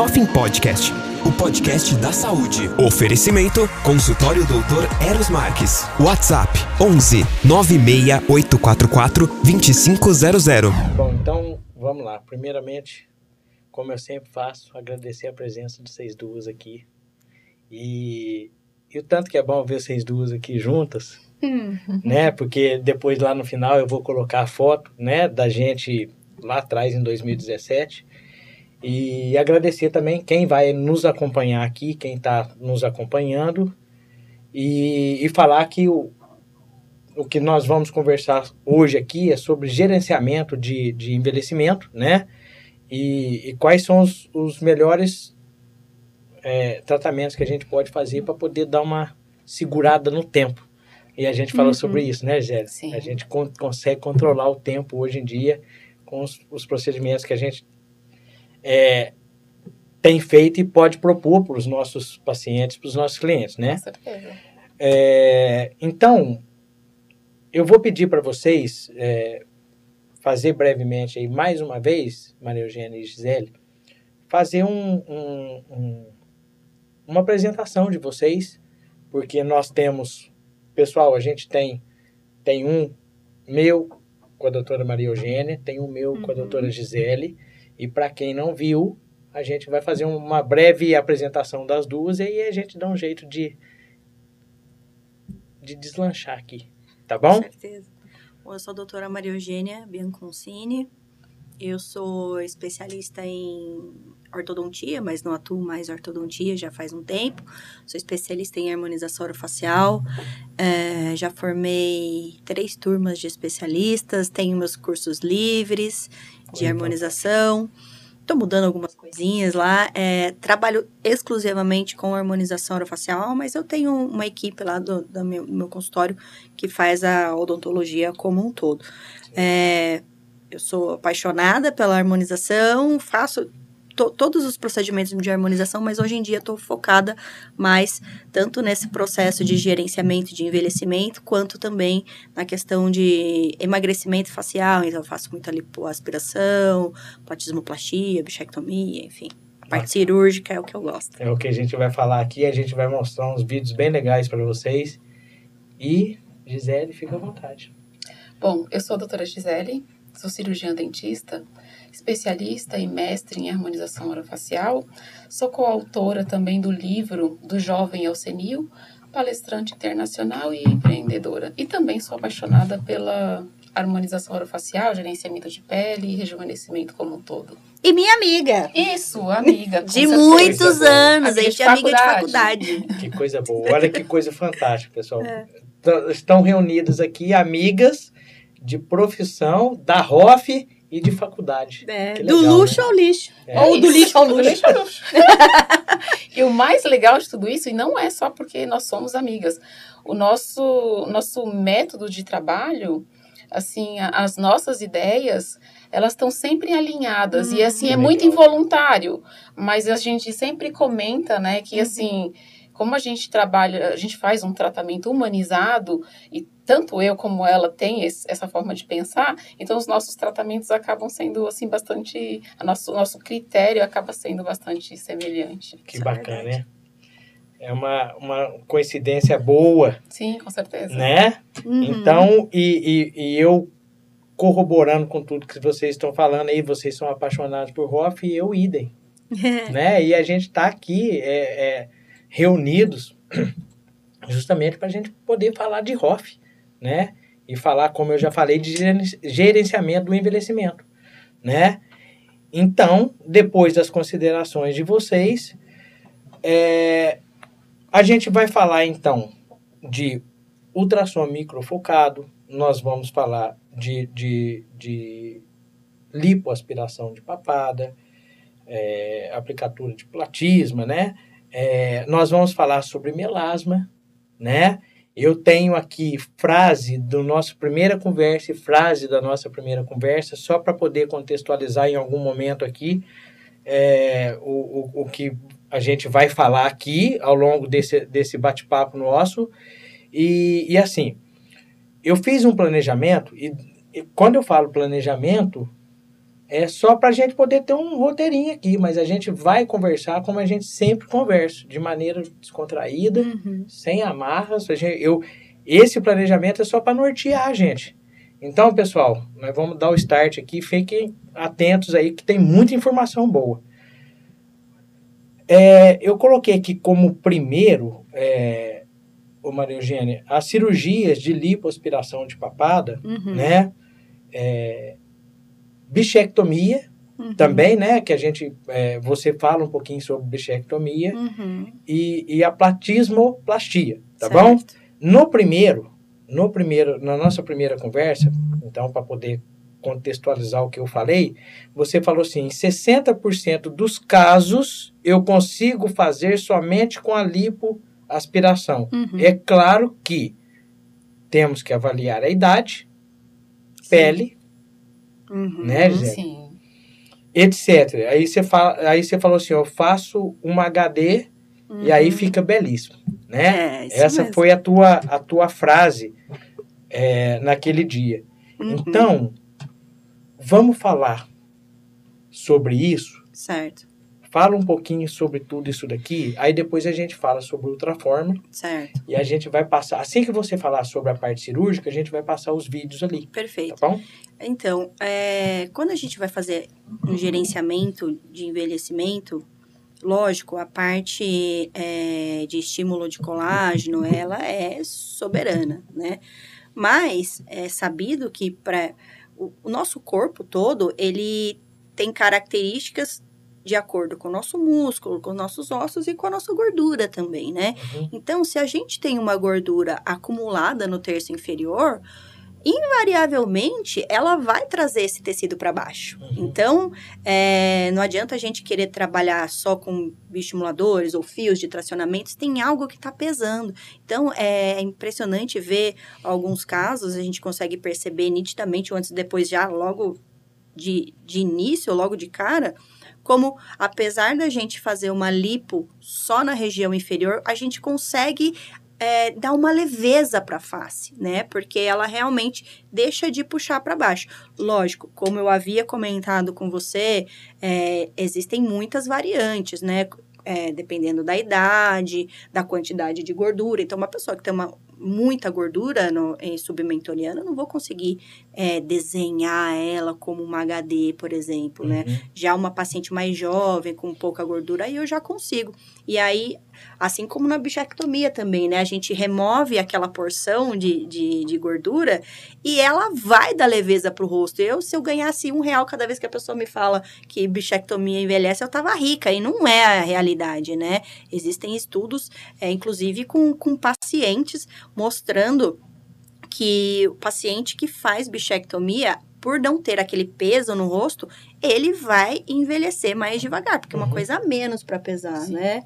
Hoffing Podcast, o podcast da saúde. Oferecimento: Consultório Doutor Eros Marques. WhatsApp: 11 96844 2500. Bom, então vamos lá. Primeiramente, como eu sempre faço, agradecer a presença de vocês duas aqui. E, e o tanto que é bom ver vocês duas aqui juntas, né? Porque depois lá no final eu vou colocar a foto, né, da gente lá atrás em 2017. E agradecer também quem vai nos acompanhar aqui, quem está nos acompanhando. E, e falar que o, o que nós vamos conversar hoje aqui é sobre gerenciamento de, de envelhecimento, né? E, e quais são os, os melhores é, tratamentos que a gente pode fazer para poder dar uma segurada no tempo. E a gente falou Uhum. sobre isso, né, Gélia? Sim. A gente con- consegue controlar o tempo hoje em dia com os, os procedimentos que a gente é, tem feito e pode propor para os nossos pacientes, para os nossos clientes, né? Com certeza. É, então, eu vou pedir para vocês é, fazer brevemente aí, mais uma vez, Maria Eugênia e Gisele, fazer um, um- um- uma apresentação de vocês, porque nós temos, pessoal, a gente tem, tem um meu com a doutora Maria Eugênia, tem um meu com a Uhum. doutora Gisele, e para quem não viu, a gente vai fazer uma breve apresentação das duas e aí a gente dá um jeito de de deslanchar aqui, tá bom? Com certeza. Bom, eu sou a doutora Maria Eugênia Bianconcini. Eu sou especialista em ortodontia, mas não atuo mais em ortodontia já faz um tempo. Sou especialista em harmonização orofacial. É, já formei três turmas de especialistas. Tenho meus cursos livres de Muito harmonização. Estou mudando algumas coisinhas lá. É, trabalho exclusivamente com harmonização orofacial, mas eu tenho uma equipe lá do, do meu, meu consultório que faz a odontologia como um todo. É, eu sou apaixonada pela harmonização, faço to- todos os procedimentos de harmonização, mas hoje em dia estou focada mais tanto nesse processo de gerenciamento de envelhecimento, quanto também na questão de emagrecimento facial. Então, eu faço muita lipoaspiração, platismoplastia, bichectomia, enfim. A parte cirúrgica é o que eu gosto. É o que a gente vai falar aqui, a gente vai mostrar uns vídeos bem legais para vocês. E Gisele, fica à vontade. Bom, eu sou a doutora Gisele, sou cirurgiã dentista, especialista e mestre em harmonização orofacial, sou coautora também do livro Do Jovem ao Senil, palestrante internacional e empreendedora. E também sou apaixonada pela harmonização orofacial, gerenciamento de pele e rejuvenescimento como um todo. E minha amiga, Isso, amiga. de certeza. muitos anos, a Amiga gente de é amiga de faculdade. Que coisa boa. Olha que coisa fantástica, pessoal. É. Estão reunidas aqui amigas de profissão, da ROF e de faculdade. É, Que do legal, luxo né? ao lixo. É. Ou do lixo ao luxo. lixo ao luxo. e o mais legal de tudo isso, e não é só porque nós somos amigas, o nosso, nosso método de trabalho, assim, as nossas ideias, elas estão sempre alinhadas. e Hum. assim, Que é muito legal. involuntário. Mas a gente sempre comenta, né, que Uhum. assim, como a gente trabalha, a gente faz um tratamento humanizado, e tanto eu como ela tem esse- essa forma de pensar, então os nossos tratamentos acabam sendo, assim, bastante. O nosso, nosso critério acaba sendo bastante semelhante. Que é bacana, né? É uma, uma coincidência boa, Sim, com certeza. né? Uhum. Então, e, e, e eu corroborando com tudo que vocês estão falando aí, vocês são apaixonados por Hoff e eu idem, né? E a gente está aqui é, é, reunidos justamente para a gente poder falar de Hoff, né? E falar, como eu já falei, de geren- gerenciamento do envelhecimento, né? Então, depois das considerações de vocês, é, a gente vai falar então de ultrassom microfocado, nós vamos falar de, de, de lipoaspiração de papada, é, aplicatura de platisma, né? É, nós vamos falar sobre melasma, né? Eu tenho aqui frase do nosso primeira conversa e frase da nossa primeira conversa, só para poder contextualizar em algum momento aqui é, o, o, o que a gente vai falar aqui ao longo desse, desse bate-papo nosso. E, e assim, eu fiz um planejamento, e, e quando eu falo planejamento, é só para a gente poder ter um roteirinho aqui, mas a gente vai conversar como a gente sempre conversa, de maneira descontraída, Uhum. sem amarras. A gente, eu, esse planejamento é só para nortear a gente. Então, pessoal, nós vamos dar o start aqui. Fiquem atentos aí que tem muita informação boa. É, eu coloquei aqui como primeiro, é, ô Maria Eugênia, as cirurgias de lipoaspiração de papada, Uhum. né? É, bichectomia Uhum. também, né? Que a gente, é, você fala um pouquinho sobre bichectomia Uhum. e, e a platismoplastia, tá bom? Certo. No primeiro, no primeiro, na nossa primeira conversa, então para poder contextualizar o que eu falei, você falou assim, em 60% dos casos eu consigo fazer somente com a lipoaspiração. Uhum. É claro que temos que avaliar a idade, pele, Uhum. né, Gisele? Sim. etc. Aí você fala, aí você falou assim, eu faço uma HD e aí Uhum. fica belíssimo, né? É, isso Essa mesmo. foi a tua, a tua frase é, naquele dia. Uhum. Então, vamos falar sobre isso. Certo, Fala um pouquinho sobre tudo isso daqui. Aí depois a gente fala sobre ultraforma certo. e a gente vai passar. Assim que você falar sobre a parte cirúrgica, a gente vai passar os vídeos ali, Perfeito. tá bom? Então, é, quando a gente vai fazer um gerenciamento de envelhecimento, lógico, a parte é, de estímulo de colágeno, ela é soberana, né? Mas é sabido que para o, o nosso corpo todo, ele tem características de acordo com o nosso músculo, com os nossos ossos e com a nossa gordura também, né? Uhum. Então, se a gente tem uma gordura acumulada no terço inferior, invariavelmente ela vai trazer esse tecido para baixo. Uhum. Então, é, não adianta a gente querer trabalhar só com bioestimuladores ou fios de tracionamentos, tem algo que está pesando. Então, é impressionante ver alguns casos, a gente consegue perceber nitidamente, antes e depois já, logo de, de início, logo de cara, como apesar da gente fazer uma lipo só na região inferior, a gente consegue é, dar uma leveza para a face, né? Porque ela realmente deixa de puxar para baixo. Lógico, como eu havia comentado com você, é, existem muitas variantes, né? É, dependendo da idade, da quantidade de gordura. Então, uma pessoa que tem uma, muita gordura no, em submentoriana, eu não vou conseguir é, desenhar ela como uma HD, por exemplo, né? Uhum. Já uma paciente mais jovem, com pouca gordura, aí eu já consigo. E aí, assim como na bichectomia também, né? A gente remove aquela porção de, de, de gordura e ela vai dar leveza pro rosto. Eu, se eu ganhasse um real cada vez que a pessoa me fala que bichectomia envelhece, eu tava rica. E não é a realidade, né? Existem estudos, é, inclusive com, com pacientes, mostrando que o paciente que faz bichectomia, por não ter aquele peso no rosto, ele vai envelhecer mais devagar, porque é uma Uhum. coisa a menos para pesar, Sim. né?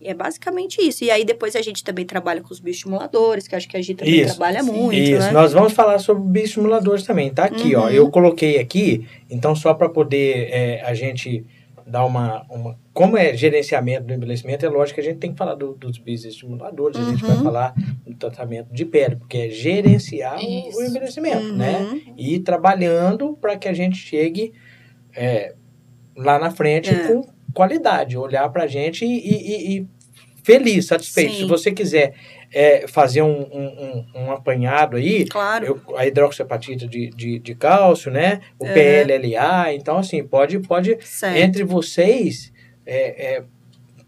E é basicamente isso. E aí depois a gente também trabalha com os bioestimuladores, que acho que a gente também Isso. trabalha Sim. muito, Isso, né? nós vamos falar sobre bioestimuladores também. Tá aqui, ó. Uhum. Eu coloquei aqui, então só para poder é, a gente dar uma, uma. Como é gerenciamento do envelhecimento, é lógico que a gente tem que falar do- dos bioestimuladores, a gente vai Uhum. falar do tratamento de pele, porque é gerenciar o- Isso. o envelhecimento, né? Uhum. E ir trabalhando para que a gente chegue é, lá na frente É. com qualidade, olhar para a gente e, e- e feliz, satisfeito. Sim. Se você quiser é, fazer um, um- um- um apanhado aí, Claro. eu- a hidroxiapatita de, de, de cálcio, né? O É. PLLA, então assim, pode, pode certo. entre vocês é, é,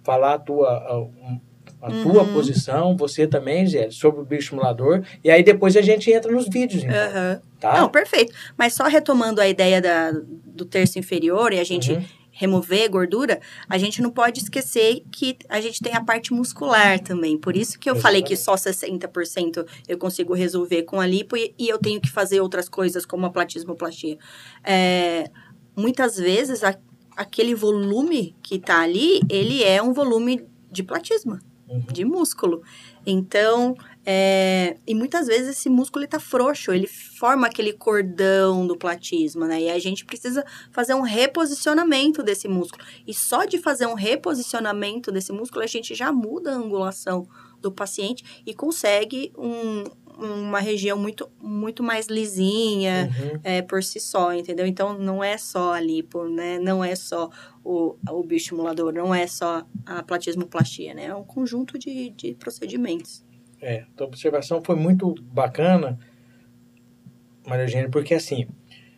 falar a tua, a, a tua Uhum. posição, você também, Zé, sobre o bioestimulador, e aí depois a gente entra nos vídeos, então, Aham. tá? Não, perfeito. Mas só retomando a ideia da, do terço inferior e a gente Uhum. Remover gordura, a gente não pode esquecer que a gente tem a parte muscular também. Por isso que eu falei que só 60% eu consigo resolver com a lipo e, e eu tenho que fazer outras coisas como a platismoplastia. É, muitas vezes a- aquele volume que tá ali, ele é um volume de platisma, Uhum. de músculo. Então, é, e muitas vezes esse músculo ele tá frouxo, ele forma aquele cordão do platisma, né? E a gente precisa fazer um reposicionamento desse músculo. E só de fazer um reposicionamento desse músculo, a gente já muda a angulação do paciente e consegue um, uma região muito, muito mais lisinha Uhum. é, por si só, entendeu? Então, não é só a lipo, né? Não é só o, o bioestimulador, não é só a platismoplastia, né? É um conjunto de, de procedimentos. É, tua observação foi muito bacana, Maria Eugênia, porque assim,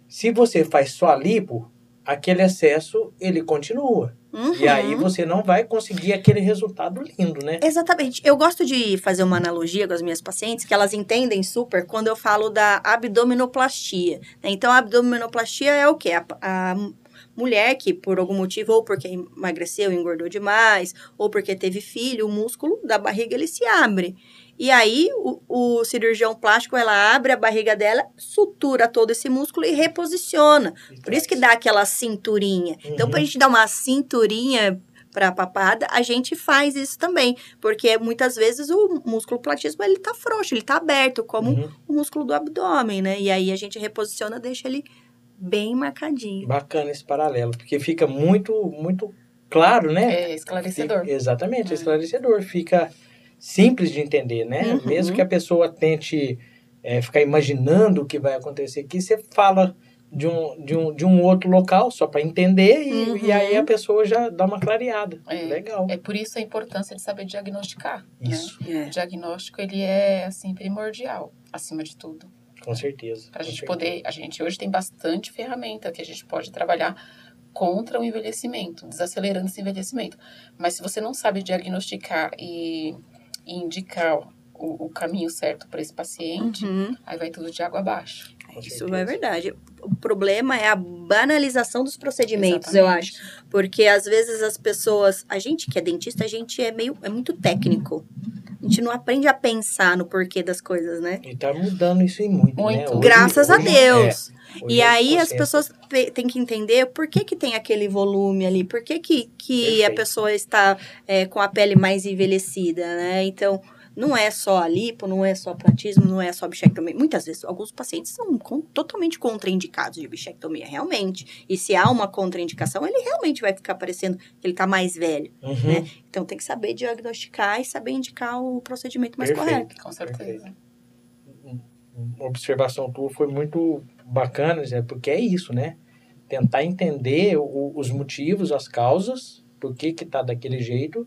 se você faz só a lipo, aquele excesso, ele continua. E Uhum. aí você não vai conseguir aquele resultado lindo, né? Exatamente. Eu gosto de fazer uma analogia com as minhas pacientes, que elas entendem super quando eu falo da abdominoplastia. né? Então, a abdominoplastia é o quê? A, a mulher que, por algum motivo, ou porque emagreceu, engordou demais, ou porque teve filho, o músculo da barriga, ele se abre. E aí, o, o cirurgião plástico, ela abre a barriga dela, sutura todo esse músculo e reposiciona. Por isso que dá aquela cinturinha. Então, Uhum. pra gente dar uma cinturinha pra papada, a gente faz isso também. Porque muitas vezes o músculo platismo, ele tá frouxo, ele tá aberto, como Uhum. o músculo do abdômen, né? E aí a gente reposiciona, deixa ele bem marcadinho. Bacana esse paralelo, porque fica muito, muito claro, né? É esclarecedor. Fica- exatamente, É. esclarecedor. Fica simples de entender, né? Uhum. Mesmo que a pessoa tente é, ficar imaginando o que vai acontecer aqui, você fala de um, de um, de um outro local só para entender e, Uhum. e aí a pessoa já dá uma clareada. É. Legal. É por isso a importância de saber diagnosticar. Isso, Né? O diagnóstico ele é assim primordial, acima de tudo. com certeza. Para a gente certeza. poder, a gente hoje tem bastante ferramenta que a gente pode trabalhar contra o envelhecimento, desacelerando esse envelhecimento. Mas se você não sabe diagnosticar e, e indicar o, o caminho certo para esse paciente, Uhum. aí vai tudo de água abaixo. Com Isso é verdade. O problema é a banalização dos procedimentos, eu acho. Exatamente. Porque às vezes as pessoas, a gente que é dentista, a gente é meio é muito técnico. A gente não aprende a pensar no porquê das coisas, né? E tá mudando isso em muito, né? Muito. Hoje- Graças a hoje- Deus. é, hoje E aí as pessoas têm que entender por que, que tem aquele volume ali, por que, que, que a Perfeito. pessoa está é, com a pele mais envelhecida, né? Então, não é só a lipo, não é só platismo, não é só bichectomia. Muitas vezes, alguns pacientes são con- totalmente contraindicados de bichectomia, realmente. E se há uma contraindicação, ele realmente vai ficar parecendo que ele está mais velho. Uhum. né? Então, tem que saber diagnosticar e saber indicar o procedimento mais Perfeito. correto. Com certeza. uma observação tua foi muito bacana, Zé, porque é isso, né? Tentar entender o- os motivos, as causas, por que que tá daquele jeito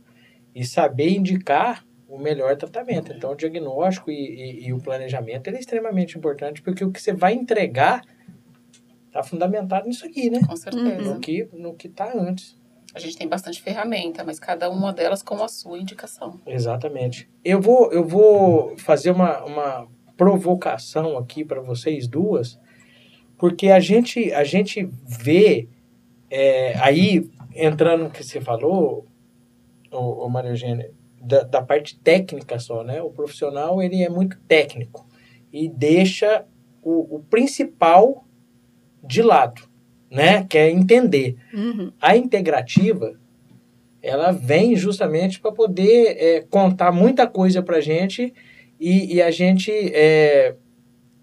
e saber indicar o melhor tratamento. Então, o diagnóstico e, e- e o planejamento é extremamente importante, porque o que você vai entregar tá fundamentado nisso aqui, né? Com certeza. No que, no que tá antes. A gente tem bastante ferramenta, mas cada uma delas com a sua indicação. Exatamente. Eu vou, eu vou fazer uma, uma provocação aqui para vocês duas, porque a gente, a gente vê, é, aí, entrando no que você falou, ô, ô Maria Eugênia, da, da parte técnica só, né? O profissional, ele é muito técnico e deixa o, o principal de lado, né? Que é entender. Uhum. A integrativa, ela vem justamente para poder é, contar muita coisa para a gente e, e a gente é,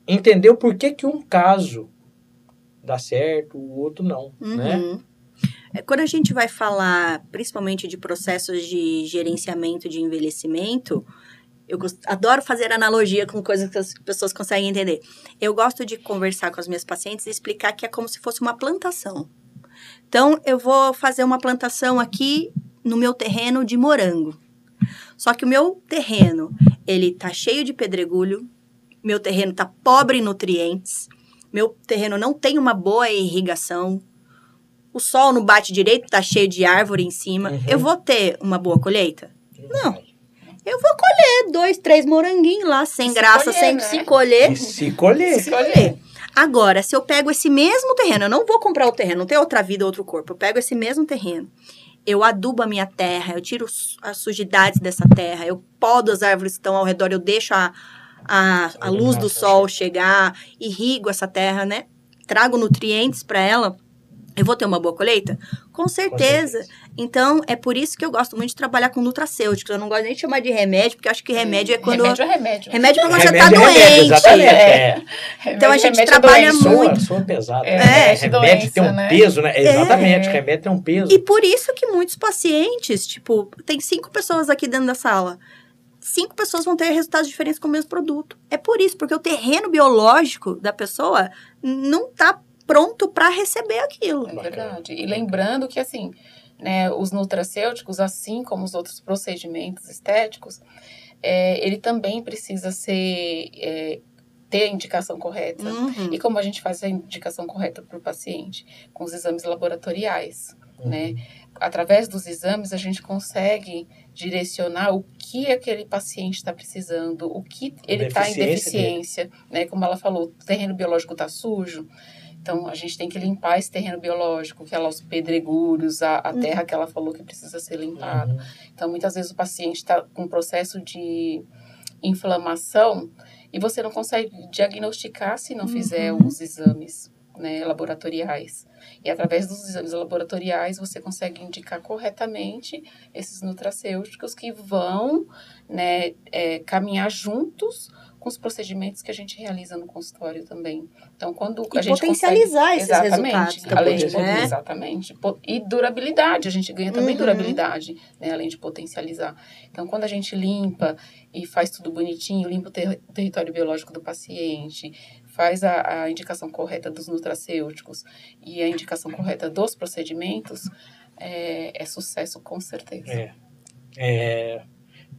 entender o porquê que um caso dá certo, o outro não, né? Uhum. É, Quando a gente vai falar, principalmente de processos de gerenciamento de envelhecimento, eu gost- adoro fazer analogia com coisas que as pessoas conseguem entender. Eu gosto de conversar com as minhas pacientes e explicar que é como se fosse uma plantação. Então, eu vou fazer uma plantação aqui no meu terreno de morango. Só que o meu terreno, ele tá cheio de pedregulho, meu terreno tá pobre em nutrientes, meu terreno não tem uma boa irrigação, o sol não bate direito, tá cheio de árvore em cima. Uhum. Eu vou ter uma boa colheita? Não. Eu vou colher dois, três moranguinhos lá, sem Se graça, colher, sem né? se colher. E se colher. Se colher. Agora, se eu pego esse mesmo terreno, eu não vou comprar o terreno, não tem outra vida, outro corpo. Eu pego esse mesmo terreno, eu adubo a minha terra, eu tiro as sujidades dessa terra, eu podo as árvores que estão ao redor, eu deixo a, a, a luz do sol chegar, irrigo essa terra, né? Trago nutrientes para ela. Eu vou ter uma boa colheita? Com certeza. Então, é por isso que eu gosto muito de trabalhar com nutracêuticos. Eu não gosto nem de chamar de remédio, porque eu acho que remédio é quando. Remédio é remédio. Remédio é quando você tá Remédio é remédio, doente. exatamente. É. É. Remédio- Então, a gente remédio é trabalha doença. muito. Soa, soa pesado. É, né? é remédio tem um doença, né? peso, né? Exatamente, É. remédio tem um peso. E por isso que muitos pacientes, tipo, tem cinco pessoas aqui dentro da sala. Cinco pessoas vão ter resultados diferentes com o mesmo produto. É por isso, porque o terreno biológico da pessoa não está pronto para receber aquilo. É verdade. E lembrando que, assim, né, os nutracêuticos, assim como os outros procedimentos estéticos, é, ele também precisa ser é, ter a indicação correta. Uhum. E como a gente faz a indicação correta para o paciente? Com os exames laboratoriais, Uhum. né? Através dos exames, a gente consegue direcionar o que aquele paciente está precisando, o que ele está em Deficiência né? Como ela falou, o terreno biológico está sujo, então a gente tem que limpar esse terreno biológico, que é lá os pedregulhos, a, a terra que ela falou que precisa ser limpada. Uhum. Então, muitas vezes o paciente está com um processo de inflamação e você não consegue diagnosticar se não fizer os exames né, laboratoriais. E através dos exames laboratoriais você consegue indicar corretamente esses nutracêuticos que vão né, é, caminhar juntos com os procedimentos que a gente realiza no consultório também. Então, quando E a gente potencializar consegue, esses exatamente, resultados além de né? exatamente e durabilidade, a gente ganha também Uhum. durabilidade, né, além de potencializar. Então, quando a gente limpa e faz tudo bonitinho, limpa o ter- território biológico do paciente, faz a, a indicação correta dos nutracêuticos e a indicação correta dos procedimentos, é, é sucesso com certeza. É. É,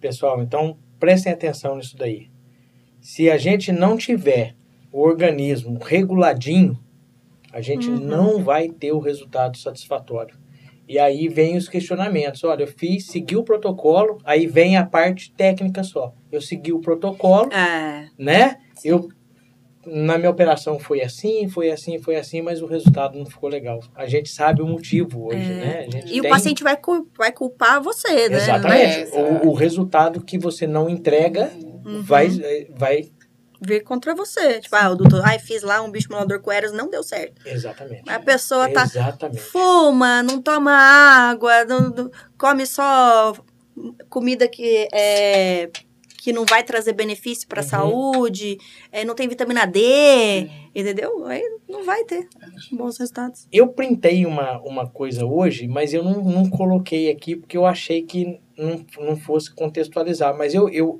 pessoal, então prestem atenção nisso daí. Se a gente não tiver o organismo reguladinho, a gente Uhum. não vai ter o resultado satisfatório. E aí vem os questionamentos. Olha, eu fiz, segui o protocolo, aí vem a parte técnica só. Eu segui o protocolo, É, né? Eu na minha operação foi assim, foi assim, foi assim, mas o resultado não ficou legal. A gente sabe o motivo hoje, É. né? E o tem- paciente vai, vai culpar você, né? Exatamente. É, o, o resultado que você não entrega Uhum. vai, vai. Vir contra você. Tipo, ah, o doutor, ai, fiz lá um bicho molador com eras, não deu certo. Exatamente. A pessoa tá Exatamente. fuma, não toma água, não- não- come só comida que é que não vai trazer benefício para a Uhum. saúde, é, não tem vitamina D, entendeu? Aí não vai ter bons resultados. Eu printei uma, uma coisa hoje, mas eu não, não coloquei aqui porque eu achei que não, não fosse contextualizar. Mas eu, eu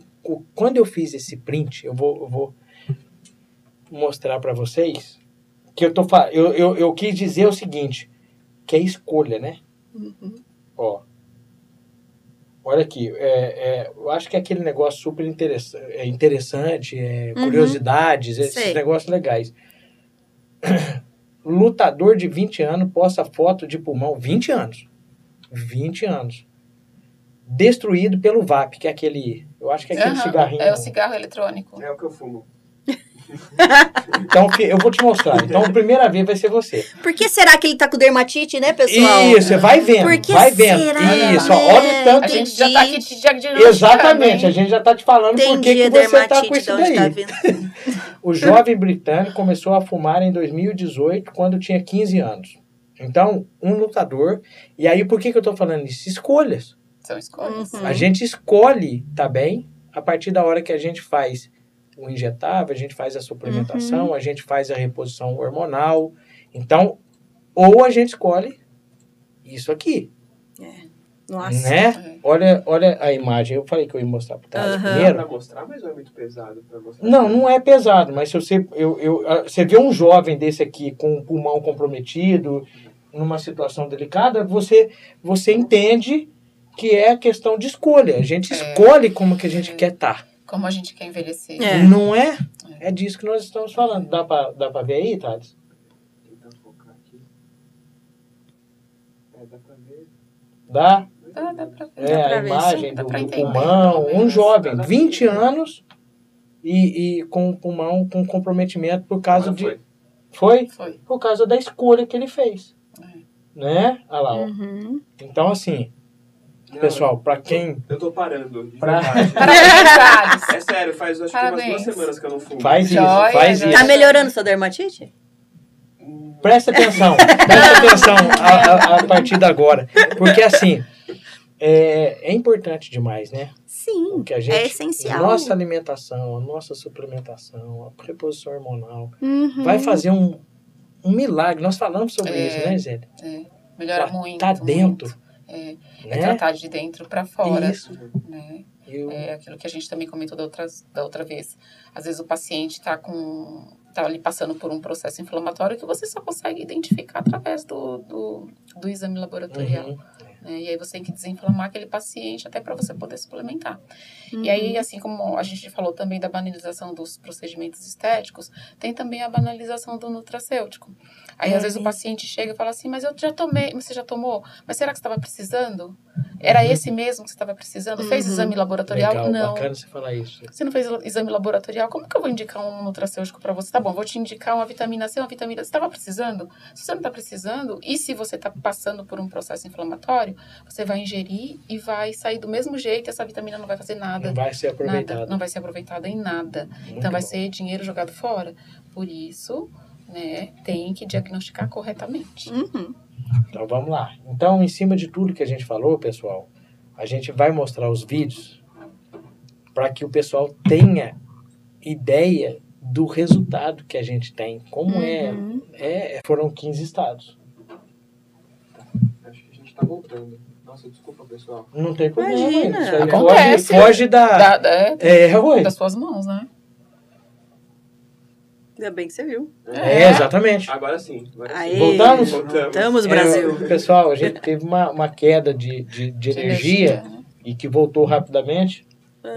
quando eu fiz esse print, eu vou, eu vou mostrar para vocês que eu tô eu, eu, eu quis dizer o seguinte, que é escolha, né? Uhum. Ó. Olha aqui, é, é, eu acho que é aquele negócio super interessa é interessante, é, Uhum. curiosidades, esses Sei. negócios legais. Lutador de 20 anos posta foto de pulmão, 20 anos. 20 anos. Destruído pelo VAP, que é aquele. Eu acho que é aquele Aham, cigarrinho. É o cigarro eletrônico. É o que eu fumo. Então, eu vou te mostrar. Então, a primeira vez vai ser você. Por que será que ele tá com dermatite, né, pessoal? Isso, vai vendo. Por que vai vendo. será, Isso, né? olha o tanto A gente já tá aqui te diagnosticando. Exatamente, a gente já está te falando por que, que a você está com isso de onde daí. tá vindo. O jovem britânico começou a fumar em 2018, quando tinha 15 anos. Então, um lutador. E aí, por que, que eu estou falando isso? Escolhas. São escolhas. Uhum. A gente escolhe, tá bem? A partir da hora que a gente faz o injetável, a gente faz a suplementação, Uhum. a gente faz a reposição hormonal. Então, ou a gente escolhe isso aqui. Nossa. Né? É. Olha, olha a imagem. Eu falei que eu ia mostrar para trás Aham. Dá primeiro. pra mostrar, mas não é muito pesado pra mostrar. Não, não é pesado, mas se você, eu, eu, ah, você vê um jovem desse aqui com o pulmão comprometido, numa situação delicada, você, você entende que é questão de escolha. A gente É. escolhe como que a gente quer estar. Como a gente quer envelhecer. É. Não é? É disso que nós estamos falando. Dá pra, dá pra ver aí, Thales? Tentar focar aqui. É, dá pra ver. Dá? Dá, dá pra ver. É, Dá pra a ver, imagem sim. Dá do, pra do entender, pulmão. Um jovem, Dá pra 20 entender. anos, e, e com o pulmão com comprometimento por causa de. foi. Foi? Foi. Por causa da escolha que ele fez. É. Né? Olha lá, ó. Uhum. Então, assim, Não, pessoal, pra quem Eu tô parando. de Pra- verdade. Parabéns. É sério, faz acho que umas Parabéns. duas semanas que eu não fumo. faz isso, Joia, faz isso. Tá melhorando sua dermatite? Presta atenção, presta atenção a, a- a partir de agora. Porque, assim, é, é importante demais, né? Sim, O que a gente, é essencial. Nossa alimentação, a nossa suplementação, a reposição hormonal, Uhum. vai fazer um, um milagre. Nós falamos sobre É. isso, né, Zé? É, melhora Tá- muito. tá dentro. muito. É, é Né? tratar de dentro pra fora. Isso. Né? Eu... É aquilo que a gente também comentou da outra, da outra vez. Às vezes o paciente está com tá ali passando por um processo inflamatório que você só consegue identificar através do, do, do exame laboratorial. Uhum. Né? E aí você tem que desinflamar aquele paciente até para você poder suplementar. Uhum. E aí, assim como a gente falou também da banalização dos procedimentos estéticos, tem também a banalização do nutracêutico. Aí, É. às vezes, o paciente chega e fala assim, mas eu já tomei, você já tomou? Mas será que você estava precisando? Era esse mesmo que você estava precisando? Fez Uhum. exame laboratorial? Legal, Não. bacana você falar isso. Você não fez exame laboratorial? Como que eu vou indicar um nutracêutico para você? Tá bom, vou te indicar uma vitamina C, uma vitamina... Você estava precisando? Se você não está precisando, e se você está passando por um processo inflamatório, você vai ingerir e vai sair do mesmo jeito, e essa vitamina não vai fazer nada. Não vai ser Nada, aproveitado. não vai ser aproveitada em nada. Muito então vai bom. ser dinheiro jogado fora. Por isso, né, tem que diagnosticar corretamente. Uhum. Então vamos lá. Então, em cima de tudo que a gente falou, pessoal, a gente vai mostrar os vídeos para que o pessoal tenha ideia do resultado que a gente tem. Como Uhum. é, é. Foram 15 estados. Acho que a gente tá voltando. Nossa, desculpa, pessoal. Não tem problema. Imagina. Acontece. Foge, foge da. Da, da- É, das suas mãos, né? Ainda bem que você viu. É, exatamente. Agora sim. Agora sim. Voltamos? Voltamos. Estamos, É, Brasil. pessoal, a gente teve uma, uma queda de, de, de energia né? e que voltou rapidamente.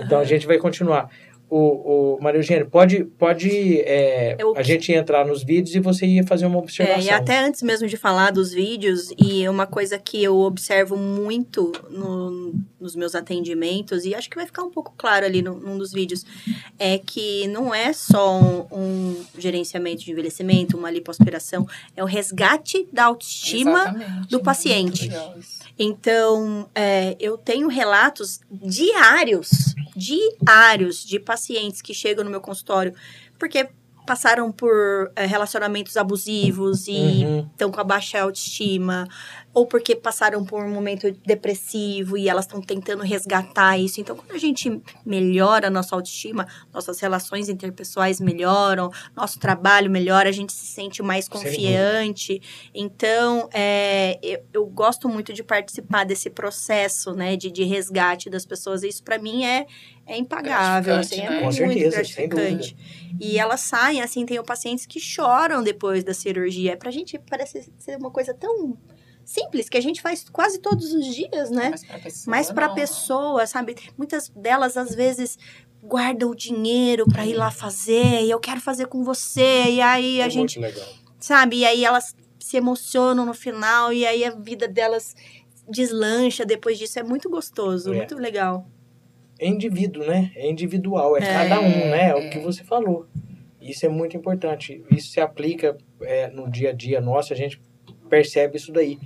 Então a gente vai continuar. O, o Maria Eugênia, pode, pode é, Eu- a gente entrar nos vídeos e você ia fazer uma É, observação. e até antes mesmo de falar dos vídeos, e uma coisa que eu observo muito no- nos meus atendimentos, e acho que vai ficar um pouco claro ali no, num dos vídeos, é que não é só um, um gerenciamento de envelhecimento, uma lipoaspiração, é o resgate da autoestima. Exatamente. do paciente. Legal isso. Então, é, eu tenho relatos diários, diários de pacientes que chegam no meu consultório porque passaram por é, relacionamentos abusivos e Uhum. estão com a baixa autoestima, ou porque passaram por um momento depressivo e elas estão tentando resgatar isso. Então, quando a gente melhora a nossa autoestima, nossas relações interpessoais melhoram, nosso trabalho melhora, a gente se sente mais confiante. Então, é, eu, eu gosto muito de participar desse processo, né, de, de resgate das pessoas. Isso, para mim, é, é impagável. Assim, é né? Com muito certeza, sem gratificante. E elas saem, assim, tem pacientes que choram depois da cirurgia. Pra gente parece ser uma coisa tão simples que a gente faz quase todos os dias, né? Mas pra pessoa. Mas pra não. pessoa, sabe? Muitas delas, às vezes, guardam o dinheiro pra ir lá fazer. E eu quero fazer com você. E aí a É gente, muito legal. sabe? E aí elas se emocionam no final. E aí a vida delas deslancha depois disso. É muito gostoso, É. muito legal. É indivíduo, né? É individual, é, É, cada um, né? É o é. que você falou. Isso é muito importante. Isso se aplica é, no dia a dia nosso, a gente percebe isso daí.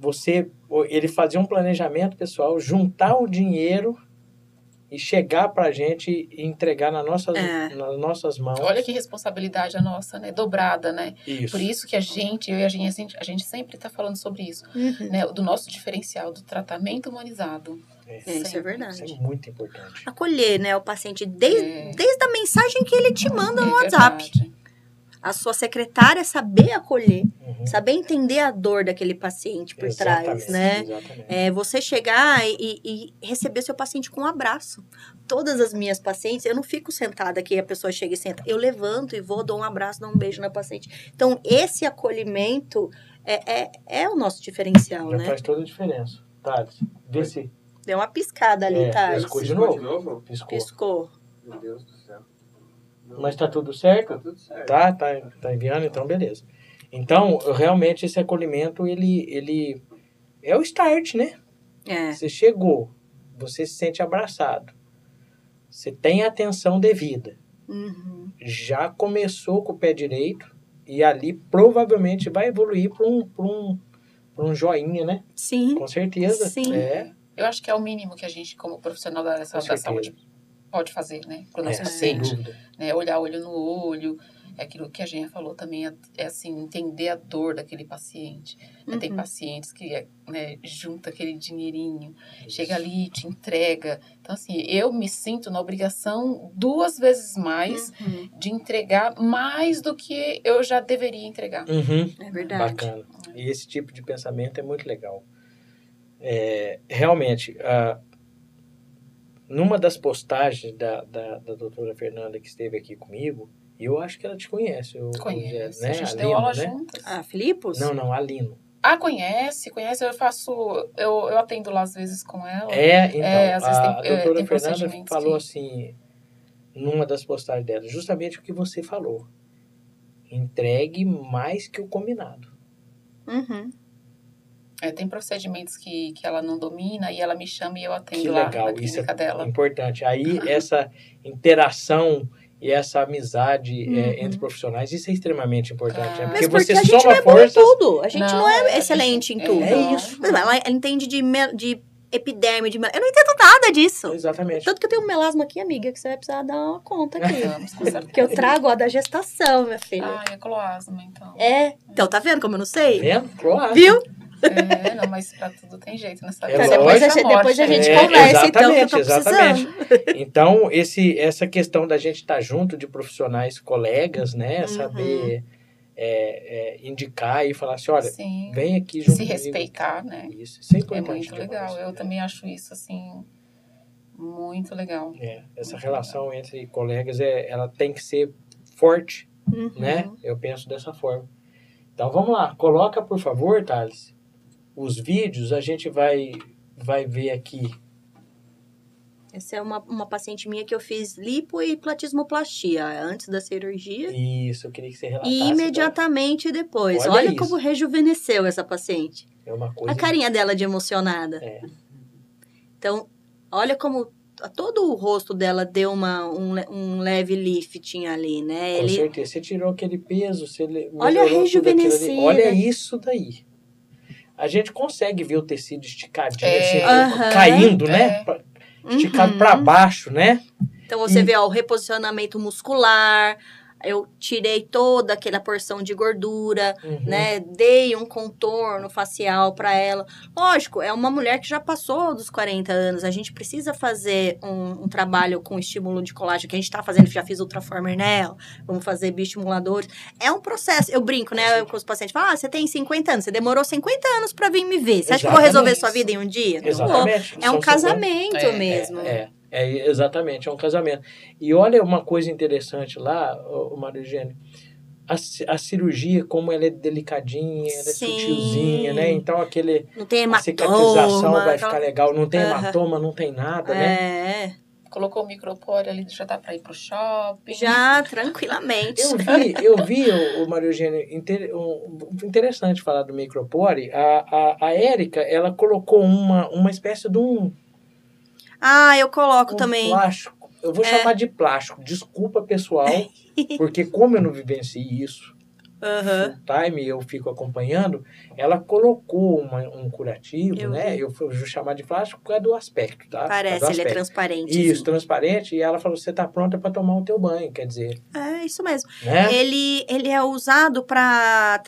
Você, ele fazia um planejamento, pessoal, juntar o dinheiro e chegar pra gente e entregar na nossas, É. nas nossas mãos. Olha que responsabilidade a nossa, né? Dobrada, né? isso. Por isso que a gente, eu e a gente, a gente, a gente sempre tá falando sobre isso, Uhum. né? Do nosso diferencial, do tratamento humanizado. É, É, isso é verdade. isso é muito importante. Acolher, né, o paciente desde, É. desde a mensagem que ele te manda no É WhatsApp. verdade. A sua secretária saber acolher, Uhum. saber entender a dor daquele paciente por trás, Exatamente, né? Exatamente. É você chegar e, e receber seu paciente com um abraço. Todas as minhas pacientes, eu não fico sentada aqui, a pessoa chega e senta. Eu levanto e vou, dou um abraço, dou um beijo na paciente. Então, esse acolhimento é, é, é o nosso diferencial, Já né? faz toda a diferença. Thales, vê se Deu uma piscada ali, É, tá? piscou de novo? de novo? piscou. Piscou. Meu Deus do. Mas tá tudo certo? Tá tudo certo. Tá, tá, tá enviando, então beleza. Então, realmente esse acolhimento, ele, ele é o start, né? É. Você chegou, você se sente abraçado, você tem a atenção devida, Uhum. já começou com o pé direito e ali provavelmente vai evoluir para um, pra um, pra um joinha, né? Sim. Com certeza. Sim. É, Eu acho que é o mínimo que a gente, como profissional da, da com saúde. Pode fazer, né? Para o nosso É, paciente. né? Olhar olho no olho. É aquilo que a Genha falou também, é, é assim, entender a dor daquele paciente. né? Tem Uhum. pacientes que é, né, junta aquele dinheirinho, chega ali e te entrega. Então, assim, eu me sinto na obrigação duas vezes mais Uhum. de entregar mais do que eu já deveria entregar. Uhum. É verdade. Bacana. E esse tipo de pensamento é muito legal. É, realmente, ah, numa das postagens da, da, da doutora Fernanda que esteve aqui comigo, e eu acho que ela te conhece. O, Conhece. né? A gente A deu Lino, aula né? juntas. Ah, Filipos? Não, não, a Lino. Ah, conhece, conhece. Eu faço. Eu, eu atendo lá às vezes com ela. É, então, É, às vezes a, tem- a é, doutora tem Fernanda falou que- assim, numa das postagens dela, justamente o que você falou. Entregue mais que o combinado. Uhum. É, tem procedimentos que, que ela não domina e ela me chama e eu atendo Que lá legal, na isso clínica é dela. importante. Aí, essa interação e essa amizade é, Uhum. entre profissionais, isso é extremamente importante. Ah. né? Mas Porque porque você a gente não soma é bom em forças. tudo. A gente não, Não, é a gente- excelente em é tudo. isso. Mas Ela, ela entende de, me- de epiderme, de mel... Eu não entendo nada disso. Exatamente. Tanto que eu tenho um melasma aqui, amiga, que você vai precisar dar uma conta aqui. Vamos que eu trago a da gestação, minha filha. Ah, é cloasma, então. É. Então, tá vendo como eu não sei? Vendo? Claro. Viu? É, não, mas pra tudo tem jeito nessa É Então, vida. depois, a gente, depois a gente É, conversa, então, que eu tô exatamente, precisando. Então, esse, essa questão da gente estar junto de profissionais, colegas, né? Uhum. Saber é, é, indicar e falar assim, olha, Sim. vem aqui junto Se comigo. respeitar, né? Isso, isso é É muito demais, legal. Eu né? também acho isso, assim, muito legal. É, essa relação entre colegas, é, ela tem que ser forte, Uhum. né? Eu penso dessa forma. Então, vamos lá. Coloca, por favor, Thales, os vídeos. A gente vai, vai ver aqui. Essa é uma, uma paciente minha que eu fiz lipo e platismoplastia antes da cirurgia. Isso, eu queria que você relatasse. E imediatamente depois. Olha Olha, como rejuvenesceu essa paciente. É uma coisa... A carinha dela de emocionada. É. Então, olha como todo o rosto dela deu uma, um, um leve lifting ali, né? Com Ele, certeza. Você tirou aquele peso, você Olha a rejuvenescida. Olha isso daí. A gente consegue ver o tecido esticadinho, É. assim, Aham. caindo, né? É. Pra- Esticado Uhum. pra baixo, né? Então você E- vê ó, o reposicionamento muscular. Eu tirei toda aquela porção de gordura, Uhum. né? Dei um contorno facial para ela. Lógico, é uma mulher que já passou dos 40 anos. A gente precisa fazer um, um trabalho com estímulo de colágeno, que a gente tá fazendo, já fiz Ultraformer nela, vamos fazer bioestimuladores. É um processo. Eu brinco, né, com os pacientes. Falo, ah, você tem 50 anos, você demorou 50 anos para vir me ver. Você acha que eu vou resolver Exatamente. sua vida em um dia? Não vou. Exatamente. É um São casamento É, mesmo. É, é, exatamente, é um casamento. E olha uma coisa interessante lá, o Mário Eugênio, a, a cirurgia, como ela é delicadinha, ela é Sim. sutilzinha, né? Então aquele, Não tem a hematoma. cicatrização vai aquela- ficar legal, não tem hematoma, não tem nada, né? É, Colocou o micropore ali, já dá pra ir pro shopping. já tranquilamente. Eu vi, eu vi, o, o Mário Eugênio, inter- um- interessante falar do micropore, a, a, a Érica, ela colocou uma, uma espécie de um, Ah, eu coloco um também. plástico, eu vou É. chamar de plástico, desculpa pessoal, porque como eu não vivenciei isso, full time eu fico acompanhando, ela colocou uma- um curativo, Eu né? vi. Eu vou chamar de plástico por causa do aspecto, tá? Parece, do ele é aspecto. transparente. Isso, transparente, e ela falou, você tá pronta para tomar o teu banho, quer dizer, É, isso mesmo. né? Ele, ele é usado para.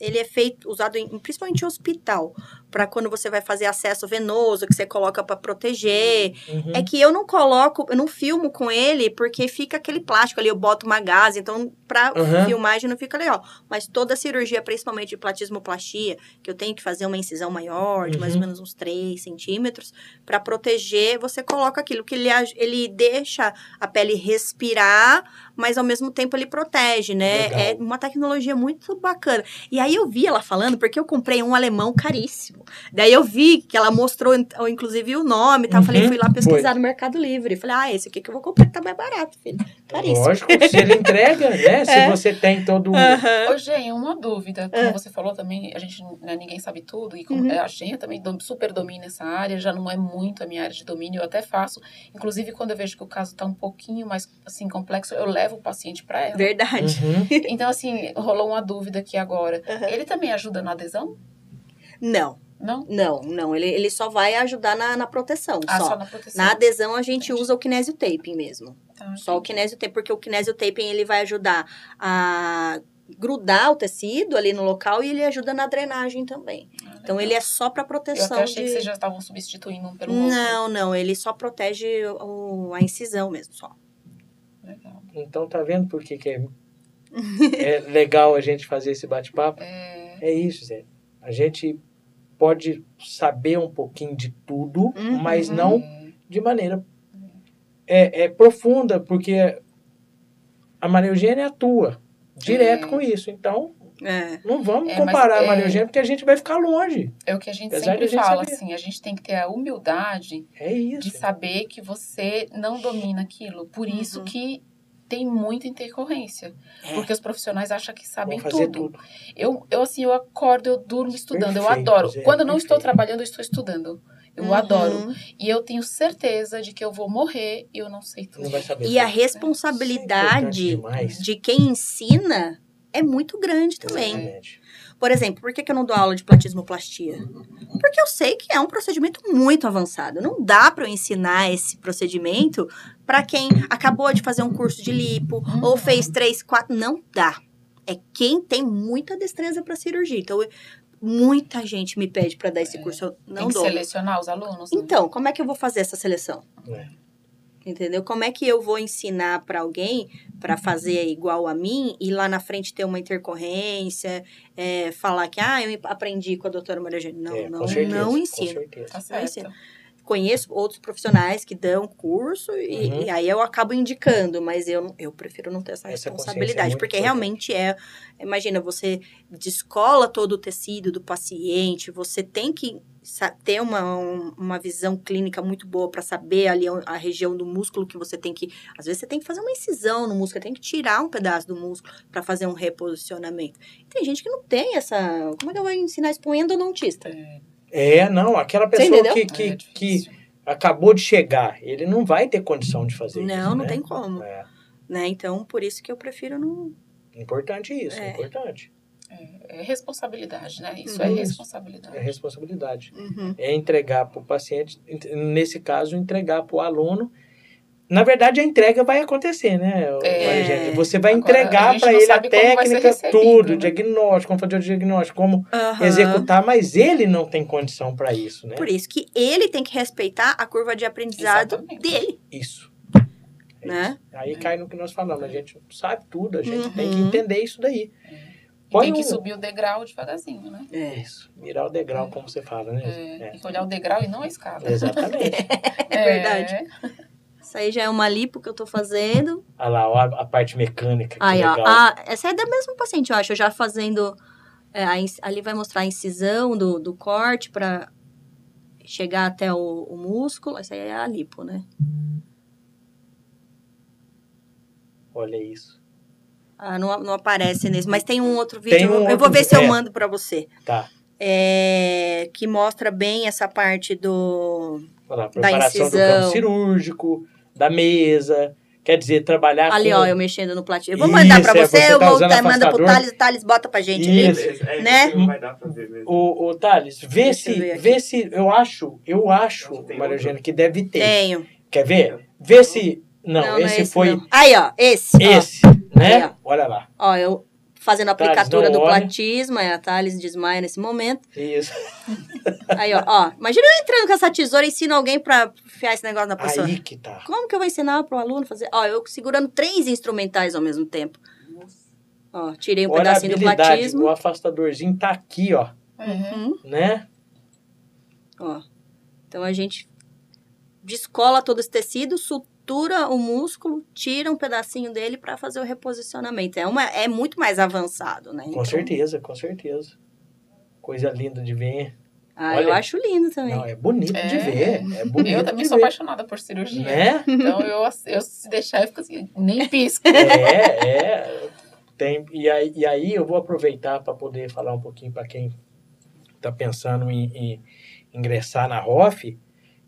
Ele é feito, usado em, principalmente em hospital, para quando você vai fazer acesso venoso, que você coloca para proteger. Uhum. É que eu não coloco, eu não filmo com ele, porque fica aquele plástico ali, eu boto uma gás, então pra Uhum. filmagem não fica legal. Mas toda cirurgia, principalmente de platismoplastia, que eu tenho que fazer uma incisão maior, de mais ou Uhum. menos uns 3 centímetros, para proteger, você coloca aquilo que ele, ele deixa a pele respirar, mas ao mesmo tempo ele protege, né? Legal. É uma tecnologia muito bacana. E aí eu vi ela falando, porque eu comprei um alemão caríssimo. Daí eu vi que ela mostrou, in- inclusive, o nome e tal. Eu Falei, Uhum, fui lá pesquisar foi. no Mercado Livre. Falei, ah, esse aqui que eu vou comprar, que tá mais barato, filho. Caríssimo. Lógico, se ele entrega, né? Se É. você tem todo o... Ô, Gen, uma dúvida. Como Ah. você falou também, a gente, né, ninguém sabe tudo. E como Uhum. é, a Gen também super domina essa área, já não é muito a minha área de domínio, eu até faço. Inclusive, quando eu vejo que o caso tá um pouquinho mais, assim, complexo, eu levo o paciente para ela. Verdade. Uhum. Então, assim, rolou uma dúvida aqui agora. Ele também ajuda na adesão? Não, Não? não, não. Ele, ele só vai ajudar na, na proteção, Ah, só. só na proteção. Na adesão, a gente Entendi. usa o kinesiotaping mesmo. Tá, Só o kinesiotaping, porque o kinesiotaping ele vai ajudar a grudar o tecido ali no local e ele ajuda na drenagem também. Ah, Então, ele é só para Eu proteção até achei de... que vocês já estavam substituindo um pelo outro. Não, não, ele só protege o- a incisão mesmo, só. Legal. Então tá vendo por que, que é, é legal a gente fazer esse bate-papo? É, É isso, Zé. A gente pode saber um pouquinho de tudo, Uhum. mas não é, de maneira é, é profunda, porque a Maria Eugênia atua direto É. com isso. Então, É. não vamos É, mas comparar a é- Maria Eugênia, porque a gente vai ficar longe. É o que a gente Apesar sempre a gente fala, saber. assim, a gente tem que ter a humildade É isso. de saber que você não domina aquilo. Por isso Uhum. que tem muita intercorrência. É. Porque os profissionais acham que sabem tudo. tudo. Eu, eu, assim, eu acordo, eu durmo estudando. eu Perfeito, adoro. Zé, Quando eu não estou trabalhando, eu estou estudando. Eu Uhum. adoro. E eu tenho certeza de que eu vou morrer e eu não sei tudo. Não vai saber. E a responsabilidade é de quem ensina é muito grande também. Exatamente. Por exemplo, por que, que eu não dou aula de platismoplastia? Porque eu sei que é um procedimento muito avançado. Não dá para eu ensinar esse procedimento para quem acabou de fazer um curso de lipo Uhum. ou fez três, quatro. Não dá. É quem tem muita destreza para cirurgia. Então, eu- muita gente me pede para dar esse curso. Eu Tem não que dou. selecionar os alunos. né? Então, como é que eu vou fazer essa seleção? É. Entendeu? Como é que eu vou ensinar para alguém para fazer igual a mim e lá na frente ter uma intercorrência, é, falar que ah, eu aprendi com a doutora Maria Eugênia. Não, É, não, certeza, não com ensino. certeza. Tá Não certo. ensino. Conheço outros profissionais que dão curso e, Uhum. e aí eu acabo indicando, mas eu, eu prefiro não ter essa, Essa é responsabilidade, muito porque importante. realmente é. Imagina, você descola todo o tecido do paciente, você tem que ter uma, um- uma visão clínica muito boa para saber ali a, região do músculo que você tem que. Às vezes você tem que fazer uma incisão no músculo, tem que tirar um pedaço do músculo para fazer um reposicionamento. Tem gente que não tem essa. Como é que eu vou ensinar isso para um endodontista? É, É, não, aquela pessoa entendeu? que, é que, que acabou de chegar, ele não vai ter condição de fazer isso. Não, não né? tem como. É Né? Então, por isso que eu prefiro não. importante isso, É. importante. É responsabilidade, né? Isso Isso. é responsabilidade. É responsabilidade. Uhum. É entregar para o paciente, ent- nesse caso, entregar para o aluno. Na verdade, a entrega vai acontecer, né? É. Você vai Agora, entregar para ele a técnica, recebido, tudo, né? diagnóstico, como fazer o diagnóstico, como Aham. executar, mas ele não tem condição para isso, né? Por isso que ele tem que respeitar a curva de aprendizado Exatamente. dele, Isso. É né? isso. Aí cai no que nós falamos, a gente não sabe tudo, a gente Uhum. tem que entender isso daí. E Põe tem que um- subir o degrau devagarzinho, né? É. Isso, virar o degrau, como você fala, né? É, É. Tem que olhar o degrau e não a escada. Exatamente. É verdade. Isso aí já é uma lipo que eu tô fazendo. Olha lá, ó, a, a parte mecânica, que Aí, ó. legal. Ah, essa é da mesma paciente, eu acho. Eu já fazendo. é, a ali vai mostrar a incisão do, do corte pra chegar até o, o músculo. Essa aí é a lipo, né? Olha isso. Ah, não, não aparece nesse, mas tem um outro vídeo. Um eu vou- eu outro vou ver se eu é. mando pra você. Tá. É, que mostra bem essa parte do. Lá, Da preparação do incisão. campo cirúrgico, da mesa. Quer dizer, trabalhar Ali, com... ó, eu mexendo no platinho. Eu vou mandar pra Isso, é, você, você eu tá vou tá, manda pro? Thales, o Thales bota pra gente ali. Isso. É, Né? Não vai dar pra ver mesmo. O, o Thales, vê Deixa se, vê se, eu acho, eu acho, Maria outro? Eugênia, que deve ter. Tenho. Quer ver? Vê se, não, não é esse, foi não. Aí, ó, esse. ó. Né? Ó. Olha lá, Ó, eu fazendo a aplicatura do olha. platismo, aí a Thales desmaia nesse momento. isso. Aí, ó, ó, imagina eu entrando com essa tesoura e ensino alguém pra enfiar esse negócio na pessoa. Aí que tá. Como que eu vou ensinar pro aluno fazer? Ó, eu segurando três instrumentais ao mesmo tempo. Ó, tirei um Olha a pedacinho do platismo. o afastadorzinho tá aqui, ó, Uhum. Uhum, né? ó. Então a gente descola todo esse tecido, sutura o músculo, tira um pedacinho dele pra fazer o reposicionamento. É, uma, é muito mais avançado, né? Com Então- certeza, com certeza. Coisa linda de ver. Ah, Olha. eu acho lindo também. Não, é bonito de É. ver. É bonito Eu também de sou ver. apaixonada por cirurgia. Né? Então, eu, eu se deixar, eu fico assim, nem pisco. É, é. Tem, e, aí, e aí eu vou aproveitar para poder falar um pouquinho para quem está pensando em, em ingressar na ROF,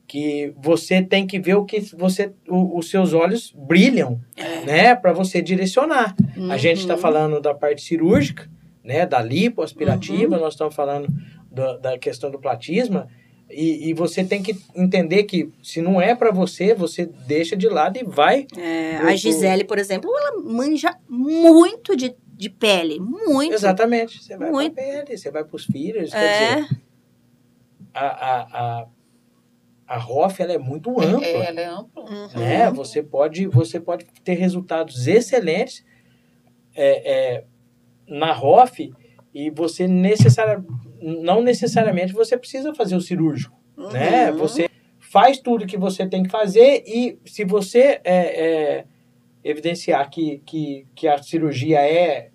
que você tem que ver o que você, o- os seus olhos brilham, né, para você direcionar. A gente está Uhum. falando da parte cirúrgica, né, da lipoaspirativa, nós estamos falando da, da questão do platisma, e, e você tem que entender que se não é para você, você deixa de lado e vai É, Eu- a Gisele, por exemplo, ela manja muito de, de pele. Muito. Exatamente. Você vai Muito. para pele, você vai para os filhos. Quer É, dizer, a, a, a, a ROF ela é muito ampla. É, ela é ampla. Uhum. né? Você, pode, você pode ter resultados excelentes é, é, na ROF e você necessária, não necessariamente você precisa fazer o cirúrgico. Né? Uhum. Você faz tudo que você tem que fazer e se você é, é, evidenciar que, que, que a cirurgia é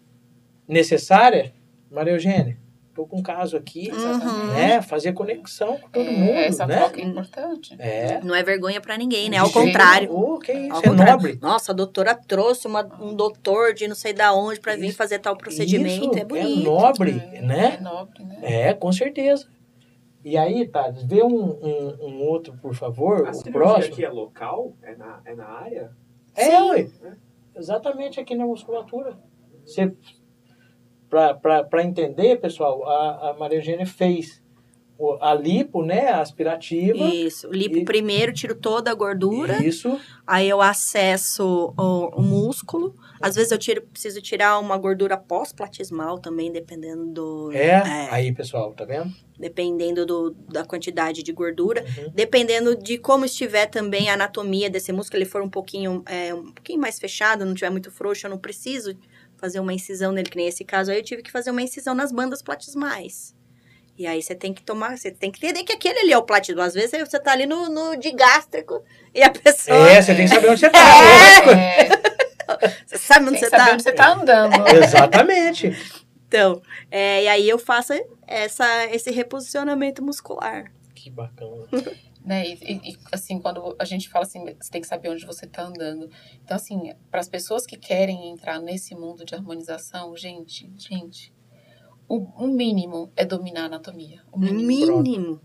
necessária, Maria Eugênia, tô com um caso aqui, Uhum. né? Fazer conexão com todo É, mundo, essa né? troca é importante. É. Não é vergonha pra ninguém, né? Ao contrário. Oh, que isso, Ao é contrário. nobre. Nossa, a doutora trouxe uma- um doutor de não sei da onde pra vir fazer tal procedimento. Isso é bonito. nobre, É, né? É nobre, né? É, com certeza. E aí, Thales, vê um, um, um outro, por favor, A o próximo. aqui é local? É na, é na área? É, ué. Exatamente aqui na musculatura. Você, pra entender, pessoal, a, a Maria Eugênia fez o- a lipo, né, a aspirativa. Isso. Lipo E- primeiro, tiro toda a gordura. Isso. Aí eu acesso o, o músculo. Às vezes eu tiro, preciso tirar uma gordura pós-platismal também, dependendo do. É. Aí, pessoal, tá vendo? Dependendo do, da quantidade de gordura. Uhum. Dependendo de como estiver também a anatomia desse músculo, ele for um pouquinho, é, um pouquinho mais fechado, não tiver muito frouxo, eu não preciso fazer uma incisão nele, que nem esse caso aí, eu tive que fazer uma incisão nas bandas platismais. E aí você tem que tomar, você tem que entender que aquele ali é o platismo. Às vezes você tá ali no, no digástrico e a pessoa. É, você tem que saber onde você tá. É. É, Você sabe onde tem você saber tá? onde você tá andando. Exatamente. Então, é, e aí eu faço essa, esse reposicionamento muscular. Que bacana. né? E, e- e, assim, quando a gente fala assim, você tem que saber onde você tá andando. Então, assim, para as pessoas que querem entrar nesse mundo de harmonização, gente, gente, o, o mínimo é dominar a anatomia. O mínimo. Mínimo.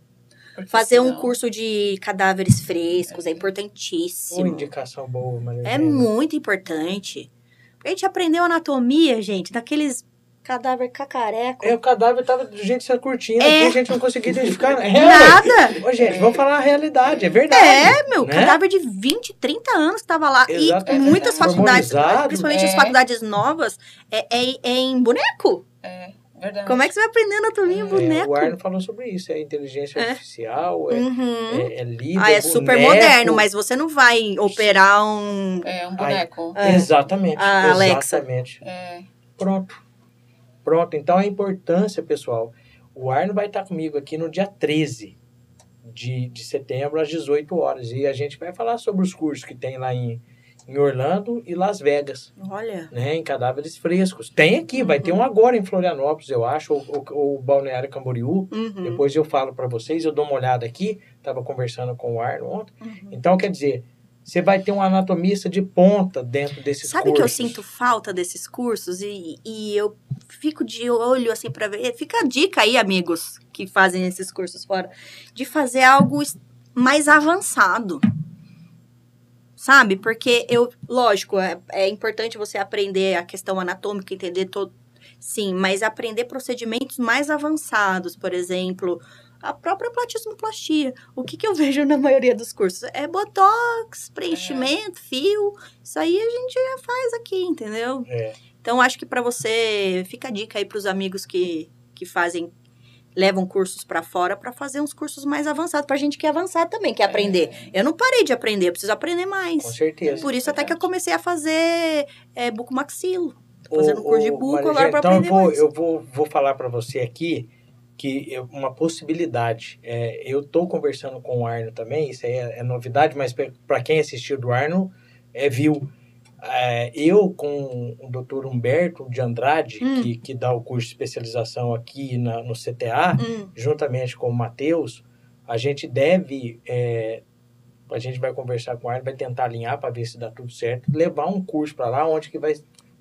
Porque Fazer um senão- curso de cadáveres frescos é Uma importantíssimo. indicação boa, Maria É Eugênia. muito importante. Porque a gente aprendeu anatomia, gente, daqueles cadáver cacareco. É, o cadáver tava do jeito que você curtindo, É. a gente não conseguia identificar. É, Nada! Ô, gente, vamos falar a realidade, é verdade. É, meu, né? cadáver de 20, 30 anos que tava lá. Exato. E muitas faculdades, principalmente as É. faculdades novas, é, é- é em boneco. É, verdade. Como é que você vai aprender anatomia em É, boneco? o Arno falou sobre isso, é inteligência É. artificial, é, Uhum. é, é livre, Ah, é super boneco. moderno, mas você não vai operar um. É um boneco. É. Exatamente, A Alexa. exatamente. É. Pronto. Pronto, então a importância, pessoal. O Arno vai estar comigo aqui no dia 13 de, de setembro, às 18 horas. E a gente vai falar sobre os cursos que tem lá em, em Orlando e Las Vegas, Olha. né? Em cadáveres frescos. Tem aqui, vai ter um agora em Florianópolis, eu acho, ou, ou, ou Balneário Camboriú. Uhum. Depois eu falo para vocês, eu dou uma olhada aqui. Estava conversando com o Arno ontem. Uhum. Então, quer dizer, você vai ter um anatomista de ponta dentro desses Sabe que eu cursos. sinto falta desses cursos e, e eu fico de olho assim pra ver. Fica a dica aí, amigos que fazem esses cursos fora, de fazer algo mais avançado. Sabe? Porque eu, lógico, é, é importante você aprender a questão anatômica, entender todo. Sim, mas aprender procedimentos mais avançados, por exemplo, a própria platismoplastia. O que, que eu vejo na maioria dos cursos? É botox, preenchimento, fio. Isso aí a gente já faz aqui, entendeu? É. Então, acho que para você, fica a dica aí para os amigos que, que fazem, levam cursos para fora, para fazer uns cursos mais avançados, pra gente que é avançado também, quer aprender. Eu não parei de aprender, eu preciso aprender Com mais. certeza. Por isso até que eu comecei a fazer é, bucomaxilo. Tô fazendo Ô, curso de buco agora para então eu aprender vou, mais. eu vou, vou falar para você aqui que é uma possibilidade. É, eu estou conversando com o Arno também, isso aí é, é novidade, mas para quem assistiu do Arno, é, viu. É, eu com o doutor Humberto de Andrade, Hum. que, que dá o curso de especialização aqui na, no CTA, Hum, juntamente com o Matheus, a gente deve. é, a gente vai conversar com o Arno, vai tentar alinhar para ver se dá tudo certo, levar um curso para lá, onde que vai,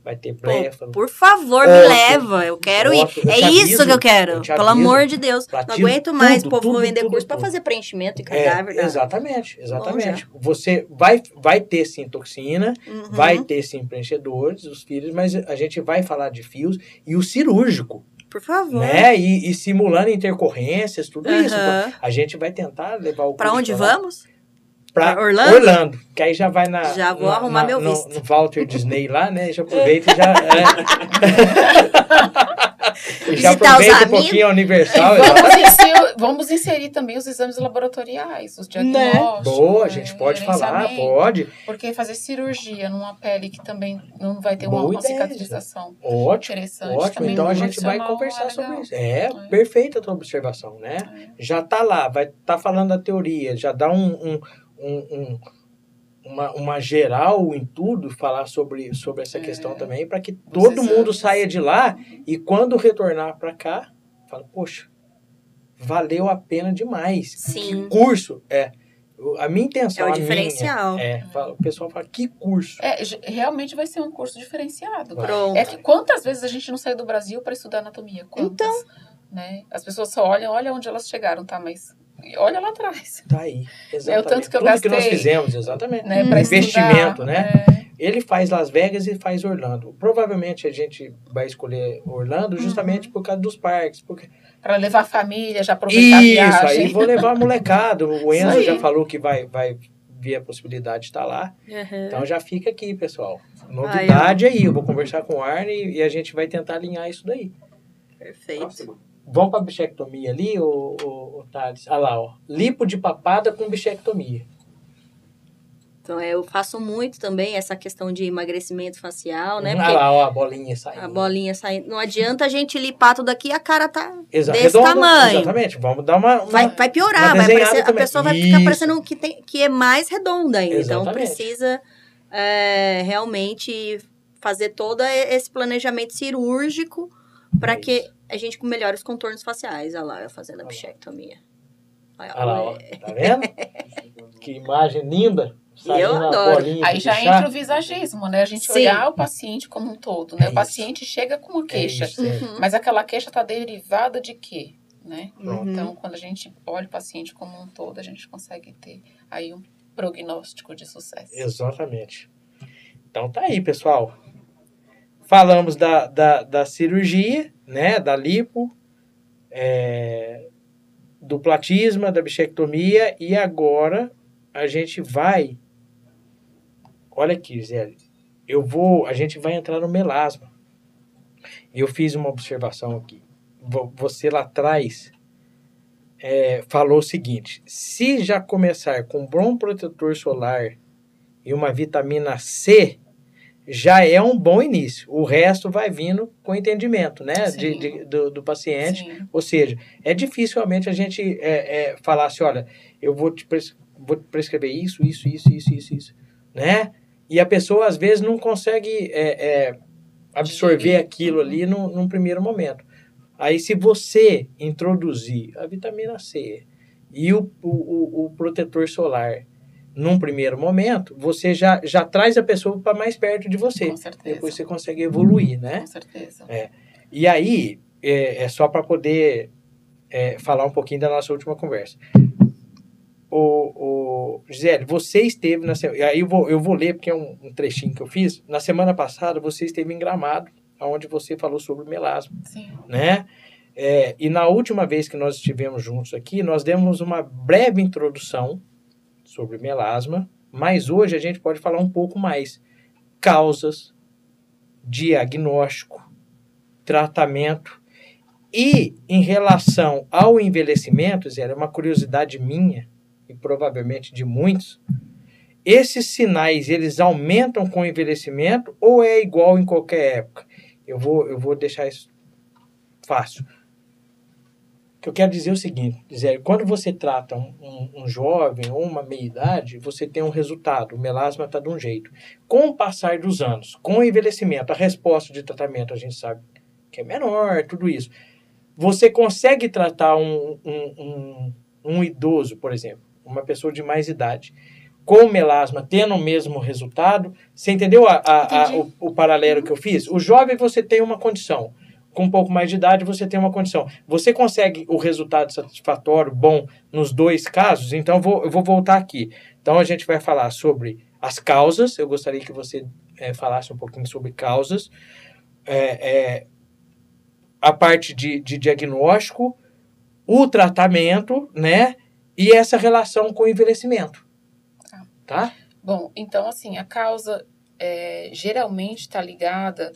vai ter pô, bléfalo, por favor, me Ótimo. leva. Eu quero ir. Eu É isso aviso, que eu quero. eu Pelo amor de Deus. Não aguento mais. tudo, o povo tudo, vender tudo, curso para fazer preenchimento e É, cadáver. né? exatamente, exatamente. Você vai, vai ter sim toxina, Uhum. vai ter sim preenchedores, os filhos, mas a gente vai falar de fios e o cirúrgico, Por favor. né? E, e simulando intercorrência, tudo isso. Aham. A gente vai tentar levar o Pra curso onde lá. Vamos? Pra Orlando? Orlando? Que aí já vai na. Já vou na- arrumar na- meu no, visto. No Walter Disney lá, né? Já aproveita e já. é. e já aproveita um amigos. pouquinho a Universal. Vamos inserir, vamos inserir também os exames laboratoriais, os diagnósticos. Boa, a né, gente pode falar, pode. Porque fazer cirurgia numa pele que também não vai ter uma, Boa uma cicatrização Ótimo. interessante. Ótimo, então a gente vai conversar é sobre legal. isso. É, É. perfeita a tua observação, né? Já tá lá, vai estar falando da teoria, já dá um, um, um- um- uma, uma geral em tudo, falar sobre, sobre essa É. questão também, para que todo mundo saia de lá e quando retornar para cá, fala, poxa, valeu a pena demais. Sim. Que curso é. o- A minha intenção, É o a minha, diferencial. é, fala- o pessoal fala, que curso? É, realmente vai ser um curso diferenciado. Vai. Pronto. É que quantas vezes a gente não saiu do Brasil para estudar anatomia? Quantas? Então. Né? As pessoas só olham, olha onde elas chegaram, tá? Mas olha lá atrás. Tá aí. É o Exatamente. tanto que eu Tudo que nós gastei. fizemos, exatamente. Né? Hum. Investimento, estudar, né? é. Ele faz Las Vegas e faz Orlando. Provavelmente a gente vai escolher Orlando justamente por causa dos parques. Porque... Pra levar a família, já aproveitar a Isso, viagem. aí vou levar a molecada. O Isso Enzo já falou que vai, vai ver a possibilidade de estar lá. Uhum. Então já fica aqui, pessoal. Novidade aí. Eu vou conversar com o Arne e a gente vai tentar alinhar isso daí. Perfeito. Próxima. Vamos para bichectomia ali, ô, ô, ô Thales? Ah lá, ó. Lipo de papada com bichectomia. Então, eu faço muito também essa questão de emagrecimento facial, né? ah Porque lá, ó, a bolinha saindo. a bolinha saindo. Não adianta a gente limpar tudo aqui e a cara tá Exa- desse redonda, tamanho. Exatamente. Vamos dar uma. uma- Vai, vai piorar, vai desenhada parecer, a pessoa vai ficar Isso. parecendo que, tem, que é mais redonda ainda. Então Exatamente. precisa é, realmente fazer todo esse planejamento cirúrgico para É que. A gente melhore os contornos faciais. Olha lá, eu fazendo a bichectomia. Olha, Olha lá, ó. Tá vendo? que imagem linda. Saindo a adoro. Aí já chá. entra o visagismo, né? A gente Sim. olhar o paciente como um todo, né? É o paciente chega com uma É queixa, isso, é. Uhum. mas aquela queixa está derivada de quê? Né? Então, quando a gente olha o paciente como um todo, a gente consegue ter aí um prognóstico de sucesso. Exatamente. Então tá aí, pessoal. Falamos da, da, da cirurgia, né? Da lipo, é, do platisma, da bichectomia e agora a gente vai. Olha aqui, Zé. Eu vou. A gente vai entrar no melasma. Eu fiz uma observação aqui. Vo- Você lá atrás é, falou o seguinte: se já começar com bom protetor solar e uma vitamina C, já é um bom início. O resto vai vindo com entendimento, né, de, de- do, do paciente. Sim. Ou seja, é difícil realmente a gente é, é, falar assim, olha, eu vou te vou te prescrever isso, isso, isso, isso, isso, isso, né? E a pessoa às vezes não consegue é, é, absorver aquilo ali num, num primeiro momento. Aí se você introduzir a vitamina C e o, o- o protetor solar num primeiro momento, você já, já traz a pessoa para mais perto de você. Com certeza. Depois você consegue evoluir, né? Com certeza. E aí, é, é só para poder é, falar um pouquinho da nossa última conversa. O, o Gisele, você esteve na semana. Aí eu vou, eu vou ler, porque é um, um trechinho que eu fiz. Na semana passada, você esteve em Gramado, onde você falou sobre melasma, Sim. né? É, e na última vez que nós estivemos juntos aqui, nós demos uma breve introdução sobre melasma, mas hoje a gente pode falar um pouco mais. Causas, diagnóstico, tratamento e em relação ao envelhecimento, Zé, é uma curiosidade minha e provavelmente de muitos, esses sinais eles aumentam com o envelhecimento ou é igual em qualquer época? Eu vou, eu vou deixar isso fácil. Que eu quero dizer é o seguinte, Zé, quando você trata um, um, um jovem ou uma meia-idade, você tem um resultado, o melasma está de um jeito. Com o passar dos anos, com o envelhecimento, a resposta de tratamento a gente sabe que é menor, tudo isso. Você consegue tratar um, um, um, um idoso, por exemplo, uma pessoa de mais idade, com melasma tendo o mesmo resultado? Você entendeu a, a, a, o, o paralelo que eu fiz? O jovem você tem uma condição, com um pouco mais de idade você tem uma condição. Você consegue o resultado satisfatório, bom, nos dois casos? Então eu vou, eu vou voltar aqui. Então a gente vai falar sobre as causas. Eu gostaria que você é, falasse um pouquinho sobre causas. É, é, a parte de, de diagnóstico, o tratamento, né? E essa relação com o envelhecimento. tá? Bom, então assim, a causa é, geralmente está ligada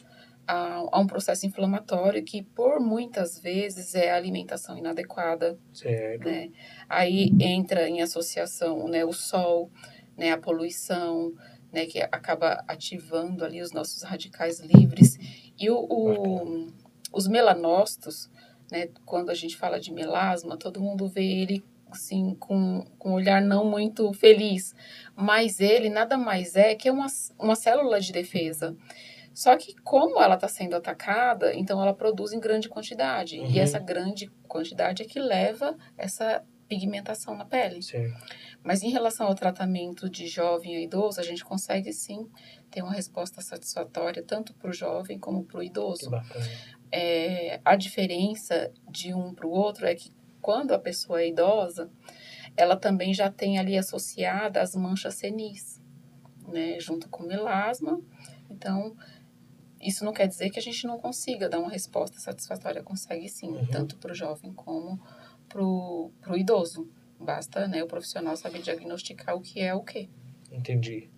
a, a, um processo inflamatório que por muitas vezes é a alimentação inadequada. Certo. Né? Aí entra em associação né, o sol, né, a poluição, né, que acaba ativando ali os nossos radicais livres. E o, o os melanócitos, né, quando a gente fala de melasma, todo mundo vê ele assim, com, com um olhar não muito feliz. Mas ele nada mais é que uma, uma célula de defesa. Só que como ela está sendo atacada, então ela produz em grande quantidade. Uhum. E essa grande quantidade é que leva essa pigmentação na pele. Sim. Mas em relação ao tratamento de jovem e idoso, a gente consegue sim ter uma resposta satisfatória tanto para o jovem como para o idoso. É, a diferença de um para o outro é que quando a pessoa é idosa, ela também já tem ali associada as manchas senis, né, junto com melasma. Então, isso não quer dizer que a gente não consiga dar uma resposta satisfatória, consegue sim, uhum. tanto para o jovem como para o idoso. Basta né, o profissional saber diagnosticar o que é o que. Entendi.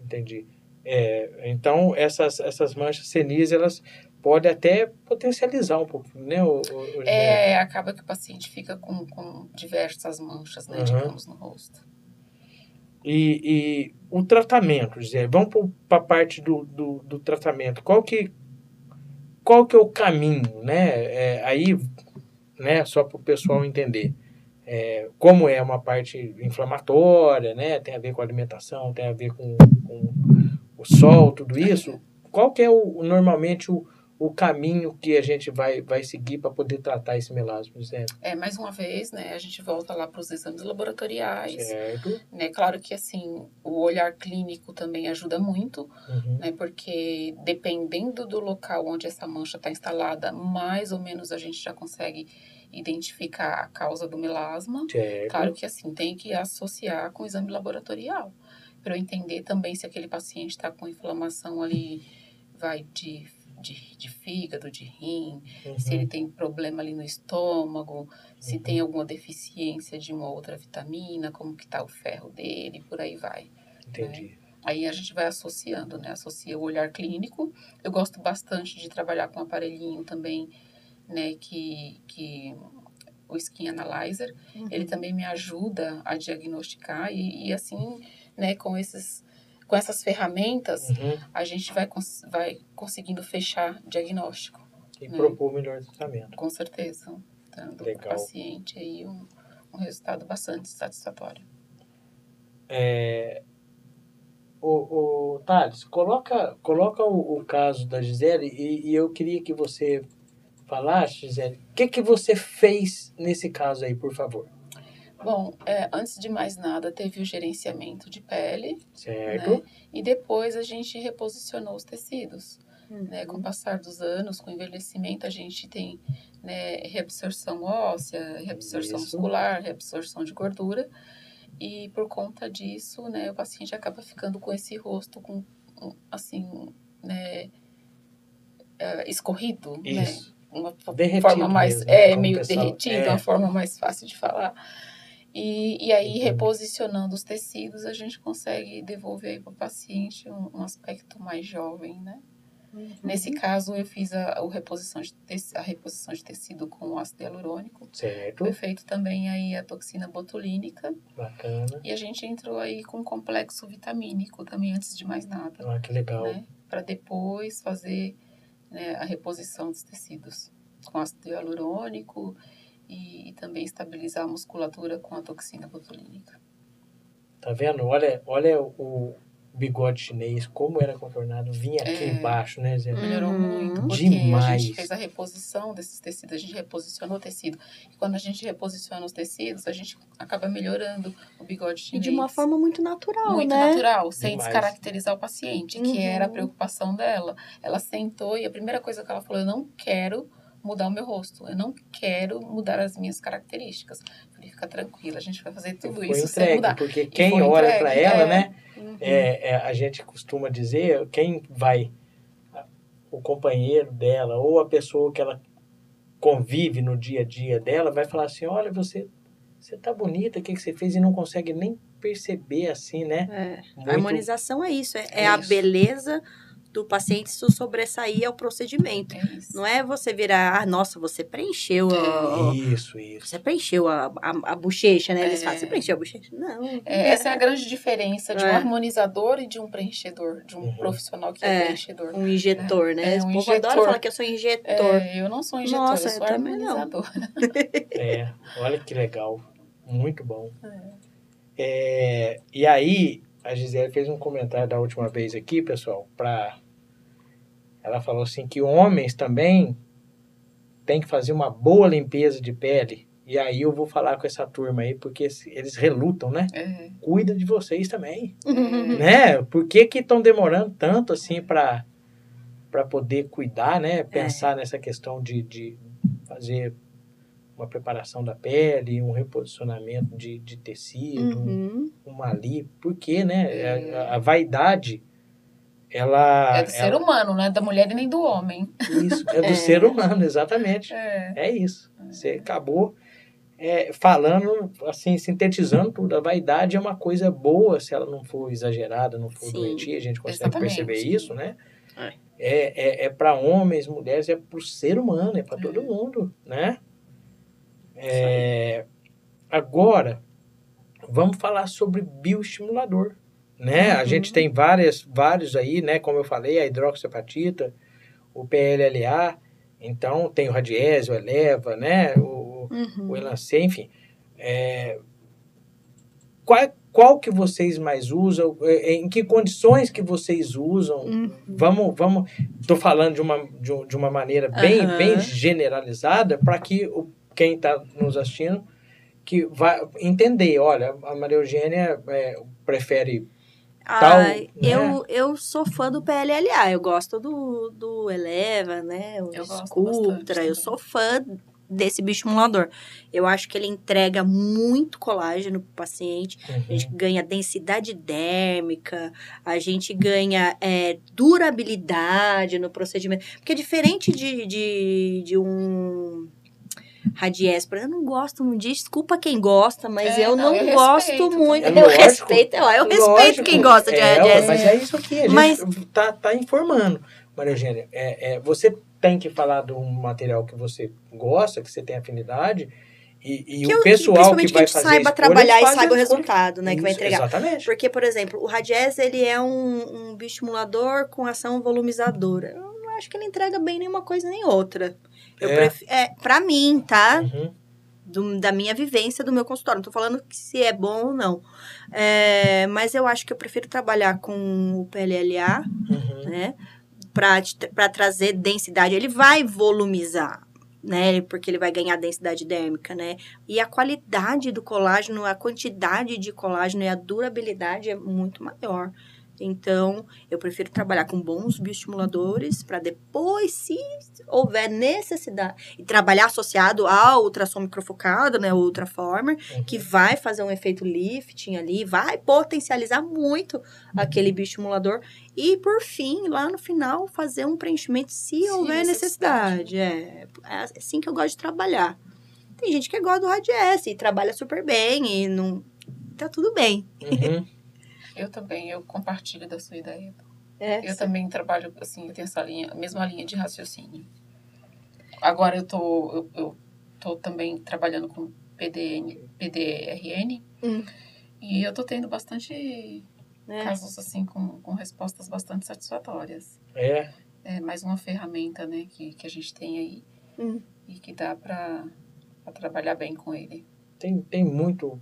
Entendi. É, então, essas, essas manchas senis, elas pode até potencializar um pouco, né? O, o, é, acaba que o paciente fica com, com diversas manchas, né, uhum. digamos, no rosto. E, e o tratamento, Zé, vamos para a parte do, do, do, tratamento. Qual que, qual que é o caminho, né? É, aí, né, só para o pessoal entender. É, como é uma parte inflamatória, né? Tem a ver com alimentação, tem a ver com, com o sol, tudo isso. Qual que é o, normalmente o, o caminho que a gente vai, vai seguir para poder tratar esse melasma, certo? É, mais uma vez, né, a gente volta lá para os exames laboratoriais. Certo. Né, claro que, assim, o olhar clínico também ajuda muito, uhum. né, porque dependendo do local onde essa mancha está instalada, mais ou menos a gente já consegue identificar a causa do melasma. Certo. Claro que, assim, tem que associar com o exame laboratorial, para eu entender também se aquele paciente está com inflamação ali, vai de de, de fígado, de rim, uhum. se ele tem problema ali no estômago, uhum. se tem alguma deficiência de uma outra vitamina, como que tá o ferro dele, por aí vai. Entendi. Né? Aí a gente vai associando, né? Associa o olhar clínico. Eu gosto bastante de trabalhar com um aparelhinho também, né? Que, que o Skin Analyzer, uhum. ele também me ajuda a diagnosticar e, e assim, né? Com esses com essas ferramentas, uhum. a gente vai, cons vai conseguindo fechar diagnóstico. E né? propor o melhor tratamento. Com certeza. Dando para o paciente aí um, um resultado bastante satisfatório. É, o, o Thales, coloca, coloca o, o caso da Gisele e, e, eu queria que você falasse, Gisele, o que, que você fez nesse caso aí, por favor? Bom, é, antes de mais nada, teve o gerenciamento de pele. Certo. Né? E depois a gente reposicionou os tecidos. Uhum. Né? Com o passar dos anos, com o envelhecimento, a gente tem né, reabsorção óssea, reabsorção Isso. muscular, reabsorção de gordura. E por conta disso, né, o paciente acaba ficando com esse rosto com, assim, né, é, escorrido, né? Isso. né? Uma derretido forma mais, mesmo, é, meio derretido, é. uma forma mais fácil de falar. E, e aí, reposicionando os tecidos, a gente consegue devolver para o paciente um, um, aspecto mais jovem, né? Uhum. Nesse caso, eu fiz a, a, reposição de tecido, a reposição de tecido com ácido hialurônico. Certo. Foi feito também aí a toxina botulínica. Bacana. E a gente entrou aí com um complexo vitamínico também, antes de mais nada. Ah, que legal. Né? Para depois fazer né, a reposição dos tecidos com ácido hialurônico e, e também estabilizar a musculatura com a toxina botulínica. Tá vendo? Olha, olha o bigode chinês, como era contornado, vinha aqui é, embaixo, né, Zé? Melhorou uhum. muito, porque Demais. a gente fez a reposição desses tecidos, a gente reposicionou o tecido. E quando a gente reposiciona os tecidos, a gente acaba melhorando o bigode chinês. E de uma forma muito natural, muito né? Muito natural, sem Demais. descaracterizar o paciente, que uhum. era a preocupação dela. Ela sentou e a primeira coisa que ela falou, eu não quero mudar o meu rosto. Eu não quero mudar as minhas características. Eu falei, fica tranquila, a gente vai fazer tudo isso entregue, sem mudar. Porque quem olha para ela, é, né? Uhum. É, é, a gente costuma dizer, quem vai, o companheiro dela ou a pessoa que ela convive no dia a dia dela, vai falar assim, olha, você você tá bonita, o que, que você fez? E não consegue nem perceber assim, né? É. Muito- A harmonização é isso, é, é É a isso. beleza do paciente se sobressair ao procedimento. É isso. Não é você virar, ah, nossa, você preencheu a, Isso, isso. você preencheu a, a, a bochecha, né? Eles É. falam, você preencheu a bochecha? Não. É, essa é a grande diferença de um É. harmonizador e de um preenchedor, de um Uhum. profissional que é, É. preenchedor. Um injetor, né? É, o um povo adora injetor. falar que eu sou injetor. É, eu não sou injetor, Nossa, eu sou eu também não. harmonizador. É, olha que legal. Muito bom. É, e aí, a Gisele fez um comentário da última vez aqui, pessoal, pra... Ela falou assim que homens também têm que fazer uma boa limpeza de pele. E aí eu vou falar com essa turma aí, porque eles relutam, né? É. Cuida de vocês também, Uhum. né? Por que que estão demorando tanto assim pra para poder cuidar, né? Pensar nessa questão de, de fazer uma preparação da pele, um reposicionamento de, de tecido, Uhum. uma ali, porque, né? A, a vaidade, ela É do ser humano, não é da mulher e nem do homem. isso, é do É. ser humano, exatamente. É. É isso. Você acabou é, falando, assim, sintetizando tudo. A vaidade é uma coisa boa se ela não for exagerada, não for Sim. doentia. A gente consegue Exatamente. perceber isso, né? É. É, é, é para homens, mulheres, é para o ser humano, é para todo mundo, né? É, agora, vamos falar sobre bioestimulador, né? A Uhum. gente tem várias, vários aí, né? Como eu falei, a hidroxapatita, o PLLA, então tem o Radiese, o Eleva, né? O, Uhum. o Elancê, enfim. É, qual, qual que vocês mais usam? É, Em que condições que vocês usam? Uhum. Vamos, vamos. Estou falando de uma, de, de uma maneira bem, bem generalizada para que o, quem está nos assistindo que vai entender. Olha, a Maria Eugênia é, prefere tal, Ai, né? eu, eu sou fã do PLLA, eu gosto do, do Eleva, né? O Eu Sculptra, eu sou fã desse bioestimulador. Eu acho que ele entrega muito colágeno pro paciente, a Uhum. gente ganha densidade dérmica, a gente ganha é, durabilidade no procedimento. Porque diferente de, de, de um exemplo, eu não gosto muito disso, desculpa quem gosta, mas É, eu não, não, eu gosto respeito muito. É eu lógico, respeito, eu respeito Lógico, quem gosta de é. Mas é isso aqui, a gente Mas- tá, tá informando. Maria Eugênia, é, é, você tem que falar de um material que você gosta, que você tem afinidade, e, e que o eu- pessoal principalmente que vai a gente fazer saiba escolha, trabalhar e saiba o resultado, né, que vai Isso, entregar. Exatamente. Porque, por exemplo, o Radies, ele é um, um bioestimulador com ação volumizadora. Eu não acho que ele entrega bem nenhuma coisa nem outra. Eu É. pref- é, pra mim, tá? Uhum. Do- da minha vivência, do meu consultório. Não tô falando que se é bom ou não. É, mas eu acho que eu prefiro trabalhar com o PLLA, Uhum. né? Pra trazer densidade. Ele vai volumizar, né? Porque ele vai ganhar densidade dérmica, né? E a qualidade do colágeno, a quantidade de colágeno e a durabilidade é muito maior. Então, eu prefiro trabalhar com bons bioestimuladores para depois, se houver necessidade, e trabalhar associado ao ultrassom microfocado, né, o ultraformer, Uhum. que vai fazer um efeito lifting ali, vai potencializar muito aquele bioestimulador. E, por fim, lá no final, fazer um preenchimento se, Se houver necessidade. É, é assim que eu gosto de trabalhar. Tem gente que gosta do Radiesse e trabalha super bem e não... Tá tudo bem. Uhum. Eu também, eu compartilho da sua ideia. É, Eu também trabalho, assim, eu tenho essa linha, a mesma linha de raciocínio. Agora eu tô, eu, eu tô também trabalhando com PDN, PDRN Hum. e eu tô tendo bastante né? casos, assim, com, com respostas bastante satisfatórias. É. É mais uma ferramenta, né, que, que a gente tem aí Hum. e que dá pra, pra trabalhar bem com ele. Tem, tem muito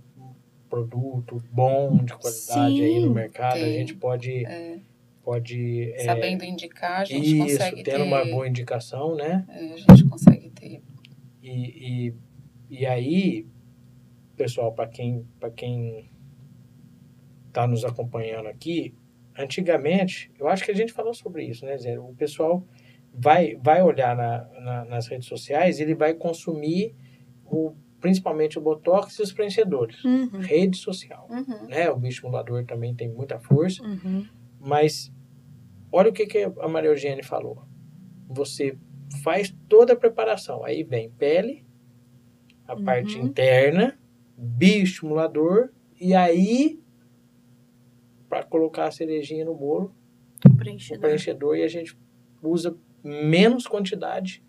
produto bom, de qualidade aí no Sim, mercado. A tem. gente pode. É, pode é, sabendo indicar, a gente isso, consegue tendo ter... uma boa indicação, né? é, a gente consegue ter... E, e, e aí, pessoal, para quem, para quem está nos acompanhando aqui, antigamente, eu acho que a gente falou sobre isso, né, Zé? O pessoal vai, vai olhar na, na- nas redes sociais ele vai consumir o, principalmente o Botox e os preenchedores. Uhum. Rede social, Uhum. né? O bioestimulador também tem muita força, Uhum. mas olha o que, que a Maria Eugênia falou. Você faz toda a preparação. Aí vem pele, a Uhum. parte interna, bioestimulador e aí para colocar a cerejinha no bolo, O o preenchedor. preenchedor e a gente usa menos quantidade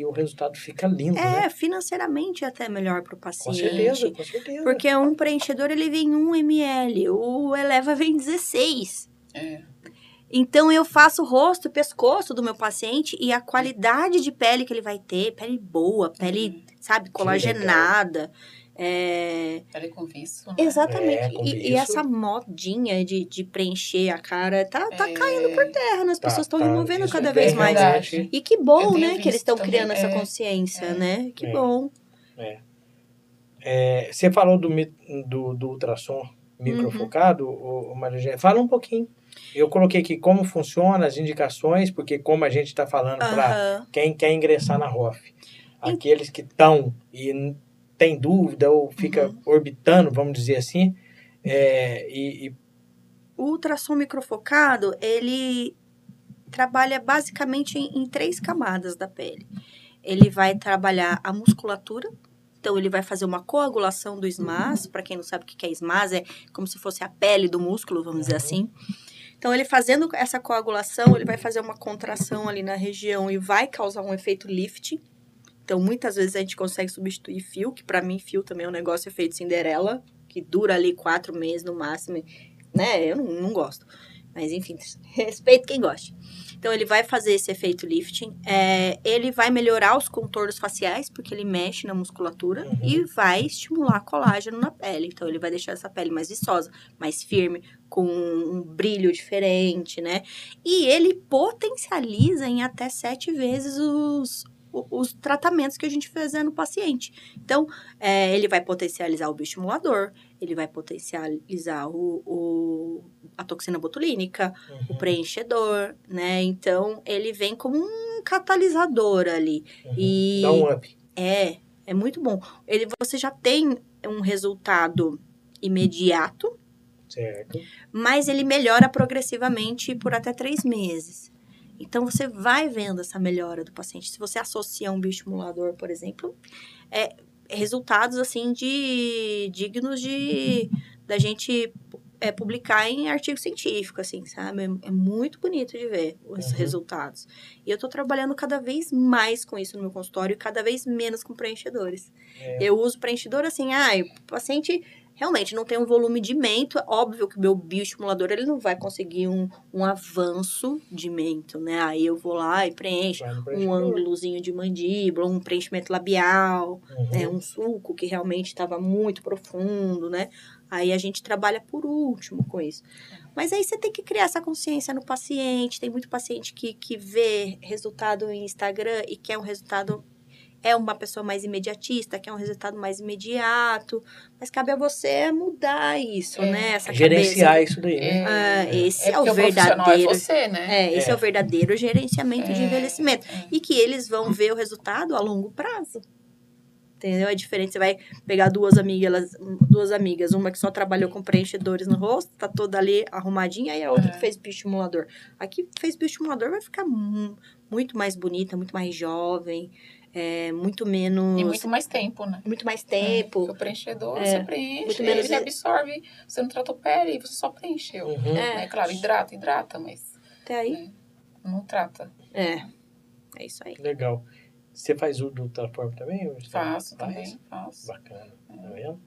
e o resultado fica lindo, É, né? financeiramente é até melhor para o Com paciente. certeza, com certeza. Porque um preenchedor ele vem 1 ml, o Eleva vem 16. É. Então eu faço o rosto e pescoço do meu paciente e a qualidade de pele que ele vai ter, pele boa, pele, sabe, colagenada. É... Né? Exatamente. É, e, e essa modinha de, de preencher a cara tá, tá É. caindo por terra, né? As Tá, pessoas estão tá, removendo cada é vez mais. verdade. E que bom, né? Que eles estão criando essa é, consciência, é. né? Que É. bom. É, você falou do, do, do ultrassom microfocado, Uhum. Maria. Fala um pouquinho. Eu coloquei aqui como funciona, as indicações, porque como a gente está falando para Aham. quem quer ingressar na ROF, aqueles que estão e tem dúvida ou fica Uhum. orbitando, vamos dizer assim, é, e, e O ultrassom microfocado, ele trabalha basicamente em, em três camadas da pele. Ele vai trabalhar a musculatura, então ele vai fazer uma coagulação do SMAS. Para quem não sabe o que é SMAS, é como se fosse a pele do músculo, vamos dizer Uhum. assim. Então, ele fazendo essa coagulação, ele vai fazer uma contração ali na região e vai causar um efeito lift. Então, muitas vezes a gente consegue substituir fio, que para mim fio também é um negócio efeito Cinderela, que dura ali quatro meses no máximo, né? Eu não, não gosto. Mas enfim, respeito quem gosta. Então ele vai fazer esse efeito lifting. É, ele vai melhorar os contornos faciais, porque ele mexe na musculatura Uhum. e vai estimular colágeno na pele. Então ele vai deixar essa pele mais viçosa, mais firme, com um brilho diferente, né? E ele potencializa em até sete vezes os, os tratamentos que a gente fizer no paciente. Então, é, ele vai potencializar o bioestimulador, ele vai potencializar o, o- a toxina botulínica, o Uhum, preenchedor, né? Então, ele vem como um catalisador ali. uhum. E dá um up. é, é muito bom. Ele, você já tem um resultado imediato, Certo. mas ele melhora progressivamente por até três meses. Então, você vai vendo essa melhora do paciente. Se você associa um bioestimulador, por exemplo, é resultados, assim, de dignos de da gente é, publicar em artigo científico, assim, sabe? É, é muito bonito de ver os Uhum. resultados. E eu tô trabalhando cada vez mais com isso no meu consultório e cada vez menos com preenchedores. É. Eu uso preenchedor assim, ah, o paciente realmente não tem um volume de mento, é óbvio que o meu bioestimulador ele não vai conseguir um, um avanço de mento, né? Aí eu vou lá e preencho um ângulozinho de mandíbula, um preenchimento labial, Uhum. né? Um suco que realmente estava muito profundo, né? Aí a gente trabalha por último com isso. Mas aí você tem que criar essa consciência no paciente. Tem muito paciente que, que vê resultado em Instagram e quer um resultado. É uma pessoa mais imediatista, quer um resultado mais imediato. Mas cabe a você mudar isso, É. né? Essa Gerenciar cabeça. isso daí, né? Ah, esse é, porque o verdadeiro. É você, né? É, esse é. É. o verdadeiro gerenciamento de É, envelhecimento. é. E que eles vão ver o resultado a longo prazo. Entendeu? É diferente. Você vai pegar duas amigas, elas- duas amigas, uma que só trabalhou com preenchedores no rosto, tá toda ali arrumadinha, e a outra É. que fez bioestimulador. A que fez bioestimulador vai ficar mu- muito mais bonita, muito mais jovem, é, muito menos. E muito mais tempo, né? muito mais Porque tempo. o preenchedor, É. você preenche, Muito menos ele e- absorve, você não tratou pele, você só preencheu. Uhum. É. Né? Claro, hidrata, hidrata, mas Até aí. não trata. É. É isso aí. Legal. Você faz o do Ultraform também? Faço faz? também, faço. Bacana. Tá vendo?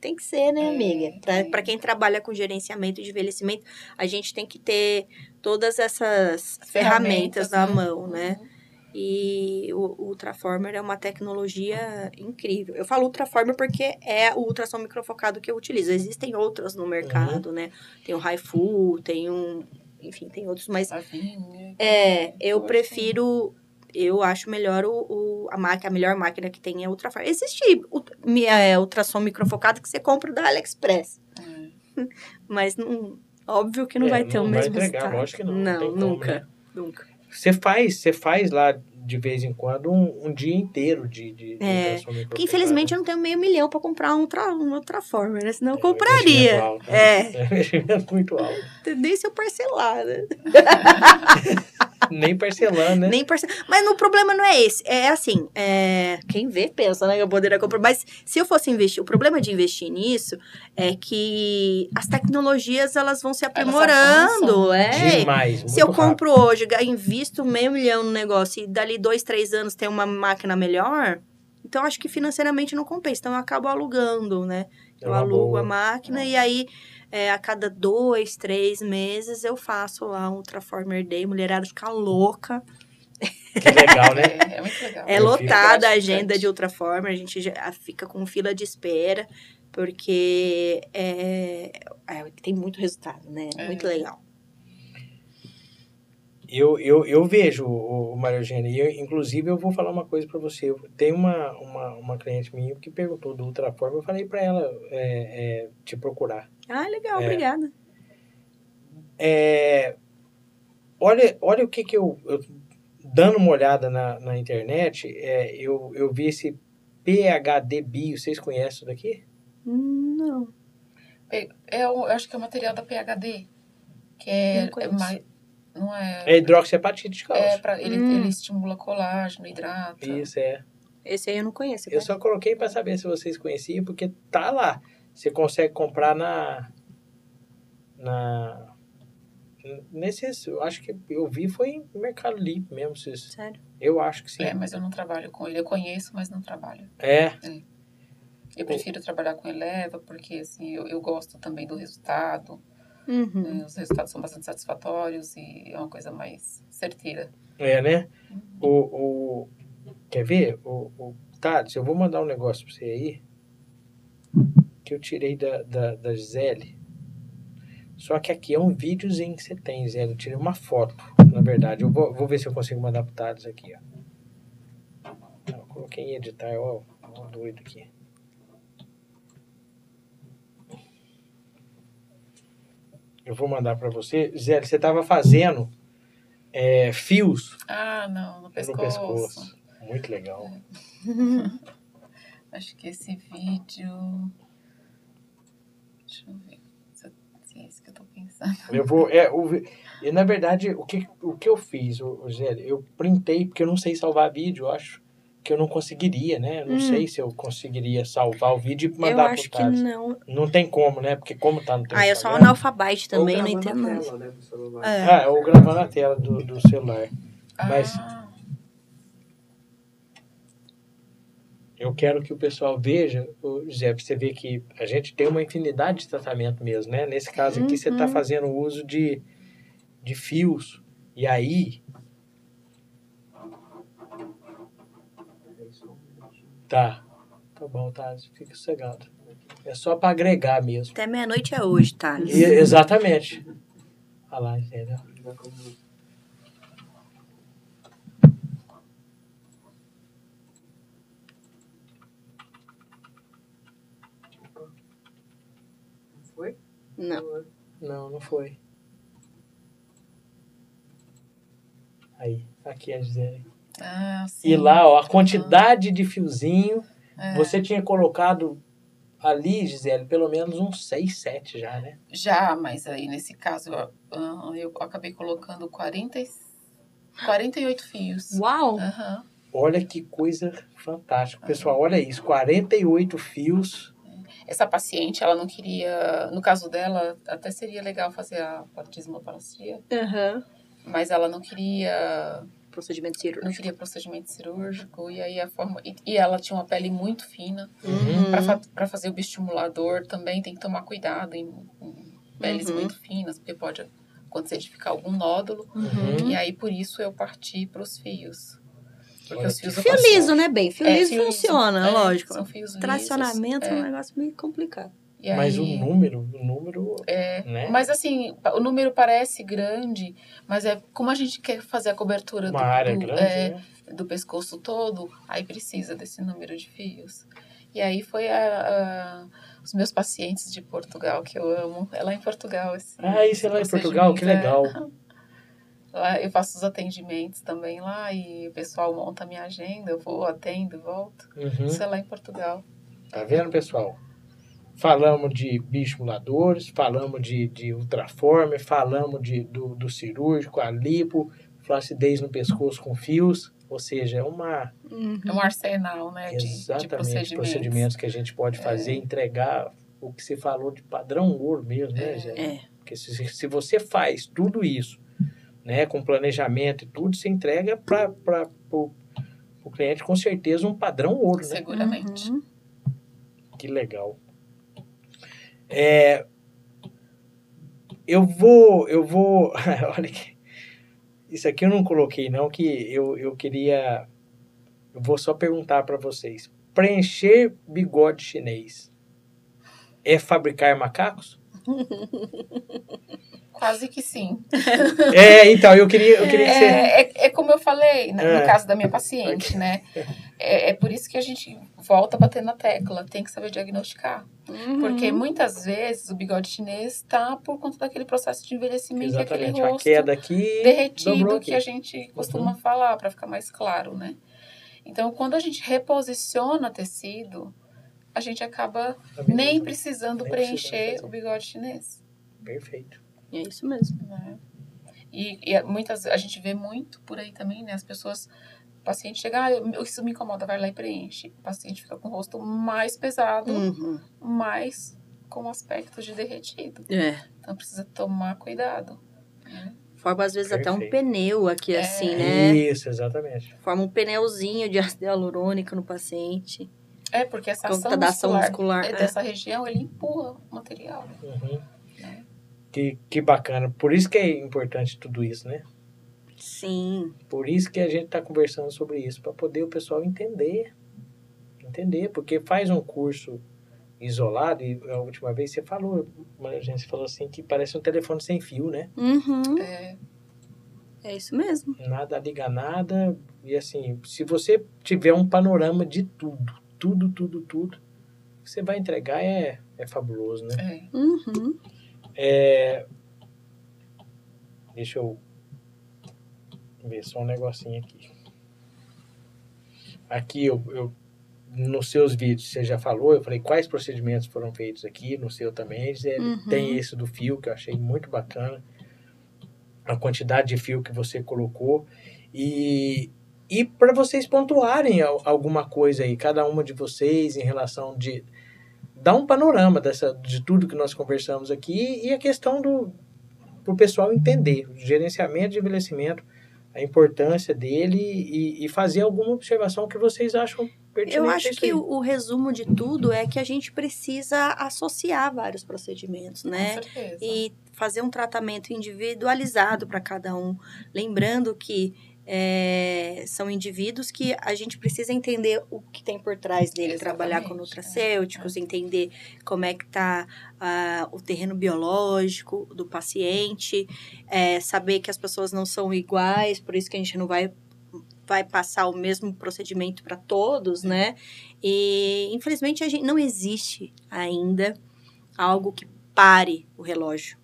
Tem que ser, né, É, amiga? Pra quem trabalha com gerenciamento de envelhecimento, a gente tem que ter todas essas ferramentas, na mão, né? Uhum. E o, o Ultraformer é uma tecnologia incrível. Eu falo Ultraformer porque é o ultrassom microfocado que eu utilizo. Existem outras no mercado, né? Tem o Raifu, tem um... Enfim, tem outros, mas... Savinha, É, eu prefiro... Eu acho melhor o, o- a, máquina, a melhor máquina que tem é o Ultraformer. Existe é, ultrassom microfocado que você compra da AliExpress. É. Mas não, óbvio que não É, vai ter não o vai mesmo entregar, resultado. lógico que não, não como, nunca, né? nunca. Você faz, você faz lá de vez em quando um, um dia inteiro de, de, de É, microfocado. Porque infelizmente eu não tenho meio milhão pra comprar um, ultra, um Ultraformer, né? Senão eu É, compraria. investimento alto, né? É, É investimento muito alto. nem se eu parcelar, né? Nem parcelando, né? Nem parce... Mas o problema não é esse. É assim, é... quem vê pensa, né? que Eu poderia comprar. Mas se eu fosse investir, o problema de investir nisso é que as tecnologias elas vão se aprimorando. É. Demais. Se eu muito rápido. compro hoje, invisto meio milhão no negócio e dali dois, três anos tem uma máquina melhor, então acho que financeiramente não compensa. Então eu acabo alugando, né? É Eu uma alugo boa. a máquina e aí é, a cada dois, três meses eu faço lá um Ultraformer Day, mulherada fica louca. Que legal, né? É, é muito legal. É Eu lotada a agenda de Ultraformer, a gente já fica com fila de espera, porque é, é, tem muito resultado, né? É. Muito legal. Eu, eu, eu vejo, o, o Maria Eugênia, e eu, inclusive eu vou falar uma coisa pra você. Eu- Tem uma, uma, uma cliente minha que perguntou do Ultraform, eu falei pra ela é, é, te procurar. Ah, legal, É. obrigada. É, olha, olha o que que eu, eu- dando uma olhada na, na internet, é, eu, eu vi esse PHD Bio, vocês conhecem isso daqui? Não. É, eu acho que é o material da PHD. Que é, é. Não é. É hidroxiapatite de É cálcio. pra, ele, Hum. ele estimula colágeno, hidrata. Isso, é. Esse aí eu não conheço. Eu só coloquei pra saber se vocês conheciam, porque tá lá. Você consegue comprar na. Na. Nesses. Eu acho que eu vi foi em Mercado Livre mesmo. Esses, Sério? eu acho que sim. É, mas eu não trabalho com ele. Eu conheço, mas não trabalho. É. Eu prefiro trabalhar com Eleva, porque assim, eu, eu gosto também do resultado. Uhum. né? Os resultados são bastante satisfatórios e é uma coisa mais certeira. É, né? O, o, quer ver? O, o, Tades, eu vou mandar um negócio pra você aí. Que eu tirei da, da, da Gisele. Só que aqui é um videozinho que você tem, Gisele. Eu tirei uma foto, na verdade. Eu vou, vou ver se eu consigo mandar pro Tades aqui, ó. Eu coloquei em editar, ó. ó doido aqui. Eu vou mandar pra você. Gisele, você tava fazendo é, fios Ah, não, no pescoço. no pescoço. Muito legal. Acho que esse vídeo. Deixa eu ver se é esse que eu tô pensando. Eu vou. É, o, e na verdade, o que, o que eu fiz, Zélio, eu printei, porque eu não sei salvar vídeo, eu acho que eu não conseguiria, né? Eu não Hum. sei se eu conseguiria salvar o vídeo e Eu mandar acho pro que não. Não tem como, né? Porque como tá no teu Ah, eu sou Instagram- analfabete também, Ou não gravar entendo nada. tela, né. É. Ah, ou gravar na tela do, do celular. Mas- Ah, Eu quero que o pessoal veja, ô, José, você ver que a gente tem uma infinidade de tratamento mesmo, né? Nesse caso aqui, você está Uhum. fazendo uso de, de fios. E aí, tá. Tá bom, tá. Fica sossegado. É só para agregar mesmo. Até meia-noite é hoje, Thales. E- exatamente. Olha lá, entendeu? Foi? Não. Não, não foi. Aí, aqui a Gisele. Ah, sim. E lá, ó, a quantidade de fiozinho. É. Você tinha colocado ali, Gisele, pelo menos uns 6, 7 já, né? Já, mas aí nesse caso eu, ah, eu acabei colocando 40, e- 48 fios. Uau! Aham. Olha que coisa fantástica. Pessoal, olha isso. 48 fios. Essa paciente, ela não queria. No caso dela, até seria legal fazer a platismoplastia, Aham. mas ela não queria. Procedimento Não cirúrgico. queria procedimento cirúrgico. E aí a forma. E, e ela tinha uma pele muito fina. Uhum. Para fazer o bioestimulador também tem que tomar cuidado em, em peles Uhum. muito finas, porque pode acontecer de ficar algum nódulo. Uhum. E aí por isso eu parti para os fios. Porque os fios Fio liso, né, bem? Fio É, liso fio funciona, é, lógico. São fios lisos. Tracionamento é. um é. negócio meio complicado. E Mas o aí- número, o número, É, né? Mas assim, o número parece grande, mas é como a gente quer fazer a cobertura Uma do, área do, grande, é, né? do pescoço todo, aí precisa desse número de fios. E aí foi a, a- os meus pacientes de Portugal, que eu amo. É lá em Portugal. Esse, Ah, isso é lá em Portugal, que procedimento, legal. é. Lá eu faço os atendimentos também lá e o pessoal monta a minha agenda, eu vou, atendo, volto. Uhum. Isso é lá em Portugal. Tá vendo, pessoal? Falamos de bioestimuladores, falamos de, de ultraforme, falamos de, do, do cirúrgico, a lipo, flacidez no pescoço com fios, ou seja, é uma Uhum. É um arsenal, né, de, de exatamente procedimentos. procedimentos. que a gente pode fazer, entregar o que você falou de padrão ouro mesmo, né, É. gente? É. Porque se, se você faz tudo isso, né, com planejamento e tudo, você entrega para o cliente com certeza um padrão ouro, né? Seguramente. Uhum. Que legal. É, eu vou, eu vou, olha que, isso aqui eu não coloquei não, que eu, eu queria, eu vou só perguntar para vocês. Preencher bigode chinês é fabricar macacos? Quase que sim. É, então, eu queria, eu queria que você... É, é, é como eu falei, né, É. no caso da minha paciente, né? É, é por isso que a gente volta a bater na tecla. Tem que saber diagnosticar. Uhum. Porque muitas vezes o bigode chinês está por conta daquele processo de envelhecimento e aquele rosto queda aqui derretido que a gente costuma falar para ficar mais claro, né? Então, quando a gente reposiciona tecido, a gente acaba nem precisando Nem preencher fazer. o bigode chinês. Perfeito. É isso mesmo. né? E, e muitas a gente vê muito por aí também, né? As pessoas, o paciente chega, ah, eu- isso me incomoda, vai lá e preenche. O paciente fica com o rosto mais pesado, Uhum. mais com aspecto de derretido. É. Então precisa tomar cuidado. Forma às vezes até um Perfeito. pneu aqui, É. assim, né? Isso, exatamente. Forma um pneuzinho de ácido hialurônico no paciente. É, porque essa Por ação conta da ação muscular, muscular. é é. dessa região, ele empurra o material. Uhum. Que, que bacana. Por isso que é importante tudo isso, né? Sim. Por isso que a gente está conversando sobre isso, para poder o pessoal entender. Entender, porque faz um curso isolado, e a última vez você falou, a gente falou assim, que parece um telefone sem fio, né? Uhum. É, É isso mesmo. Nada liga nada, e assim, se você tiver um panorama de tudo, tudo, tudo, tudo, o que você vai entregar é, é fabuloso, né? é. Uhum. É... Deixa eu ver só um negocinho aqui. Aqui, eu, eu, nos seus vídeos, você já falou, eu falei quais procedimentos foram feitos aqui, no seu também. Gisele. Uhum. Tem esse do fio, que eu achei muito bacana. A quantidade de fio que você colocou. E, e para vocês pontuarem al- alguma coisa aí, cada uma de vocês, em relação de dar um panorama dessa, de tudo que nós conversamos aqui e a questão do para o pessoal entender o gerenciamento de envelhecimento, a importância dele e, e fazer alguma observação que vocês acham pertinente. Eu acho que o, o resumo de tudo é que a gente precisa associar vários procedimentos, né? Com certeza. e fazer um tratamento individualizado para cada um. Lembrando que é, são indivíduos que a gente precisa entender o que tem por trás dele, trabalhar com Exatamente, nutracêuticos, entender como é que está o terreno biológico do paciente, é, saber que as pessoas não são iguais, por isso que a gente não vai vai passar o mesmo procedimento para todos, né? E infelizmente a gente não existe ainda algo que pare o relógio,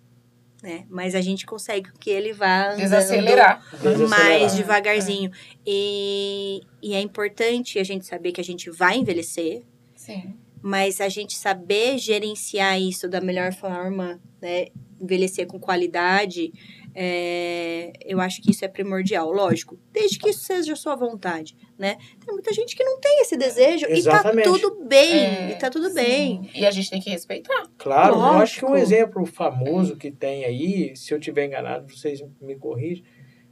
né? Mas a gente consegue que ele vá andando Desacelerar. Desacelerar. mais devagarzinho. E, e é importante a gente saber que a gente vai envelhecer, Sim. mas a gente saber gerenciar isso da melhor forma, né? Envelhecer com qualidade, é, eu acho que isso é primordial. Lógico, desde que isso seja a sua vontade, né? Tem muita gente que não tem esse desejo Exatamente. e tá tudo bem, É, e tá tudo sim. bem. E a gente tem que respeitar. Claro, eu acho que um Lógico. exemplo famoso que tem aí, se eu tiver enganado, vocês me corrigem,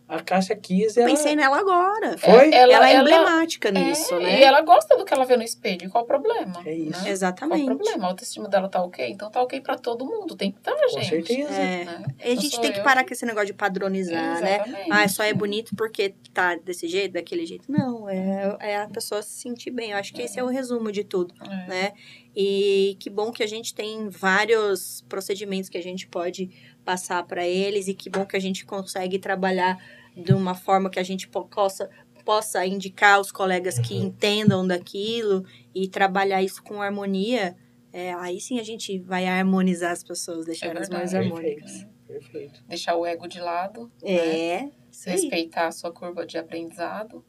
a Cássia Kiss, ela... Pensei nela agora. Foi? Ela, é emblemática nisso, é, né? E ela gosta do que ela vê no espelho. Qual o problema? É isso. né? Qual o Exatamente. problema? A autoestima dela tá ok? Então tá ok pra todo mundo. Tem tanta Com gente. certeza. É. né? E a Não gente tem que eu parar com esse negócio de padronizar, né? Exatamente. Ah, só é bonito porque tá desse jeito, daquele jeito. Não, é, é a pessoa se sentir bem. Eu acho que esse é o resumo de tudo, É. né? E que bom que a gente tem vários procedimentos que a gente pode passar para eles e que bom que a gente consegue trabalhar de uma forma que a gente po- possa possa indicar os colegas que Uhum. entendam daquilo e trabalhar isso com harmonia. É, aí sim a gente vai harmonizar as pessoas, deixar elas mais harmônicas. Perfeito. Deixar o ego de lado. né? É, aí. respeitar a sua curva de aprendizado.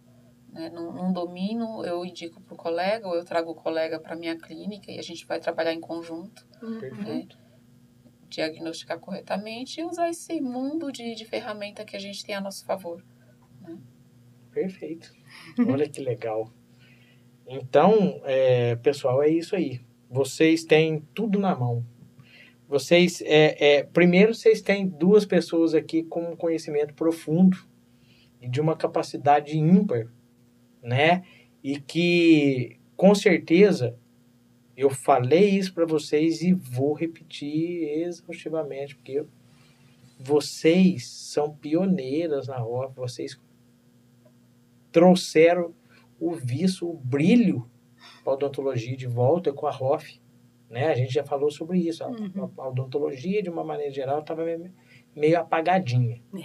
Né? Não, não domino, eu indico para o colega, ou eu trago o colega para minha clínica e a gente vai trabalhar em conjunto, Uhum. Perfeito. diagnosticar corretamente e usar esse mundo de, de ferramenta que a gente tem a nosso favor. Perfeito. Olha que legal. Então, é, pessoal, é isso aí. Vocês têm tudo na mão. Vocês, é, é, primeiro, vocês têm duas pessoas aqui com um conhecimento profundo e de uma capacidade ímpar, né? E que, com certeza, eu falei isso para vocês e vou repetir exaustivamente, porque vocês são pioneiras na ROF, vocês trouxeram o viço, o brilho para a odontologia de volta com a ROF. Né? A gente já falou sobre isso. A, Uhum. a odontologia, de uma maneira geral, estava meio apagadinha. É,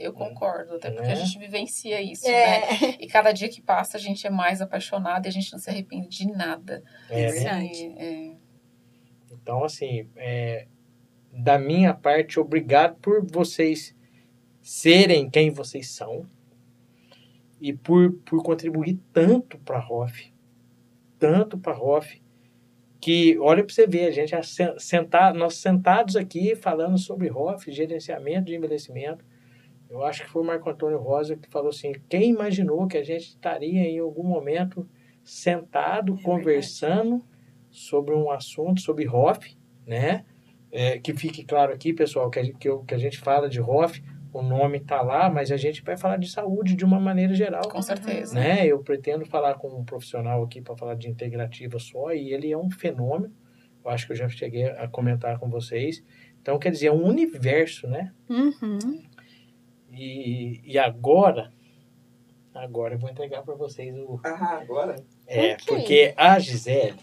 eu concordo, até porque Né? a gente vivencia isso, É. né? E cada dia que passa a gente é mais apaixonado e a gente não se arrepende de nada. É, né? Verdade. E, é, Então, assim, é, da minha parte, obrigado por vocês serem quem vocês são e por, por contribuir tanto para a ROF, tanto para a ROF, que, olha para você ver, a gente sentar, nós sentados aqui falando sobre ROF, gerenciamento de envelhecimento, eu acho que foi o Marco Antônio Rosa que falou assim, quem imaginou que a gente estaria em algum momento sentado, É conversando sobre um assunto, sobre ROF, né? É, que fique claro aqui, pessoal, que a, gente, que, eu- que a gente fala de ROF, o nome está lá, mas a gente vai falar de saúde de uma maneira geral. com certeza. Né? Eu pretendo falar com um profissional aqui para falar de integrativa só, e ele é um fenômeno. Eu acho que eu já cheguei a comentar com vocês. Então, quer dizer, é um universo, né? Uhum. E, e agora, agora eu vou entregar para vocês o, Ah, agora? É, Ok. porque a Gisele,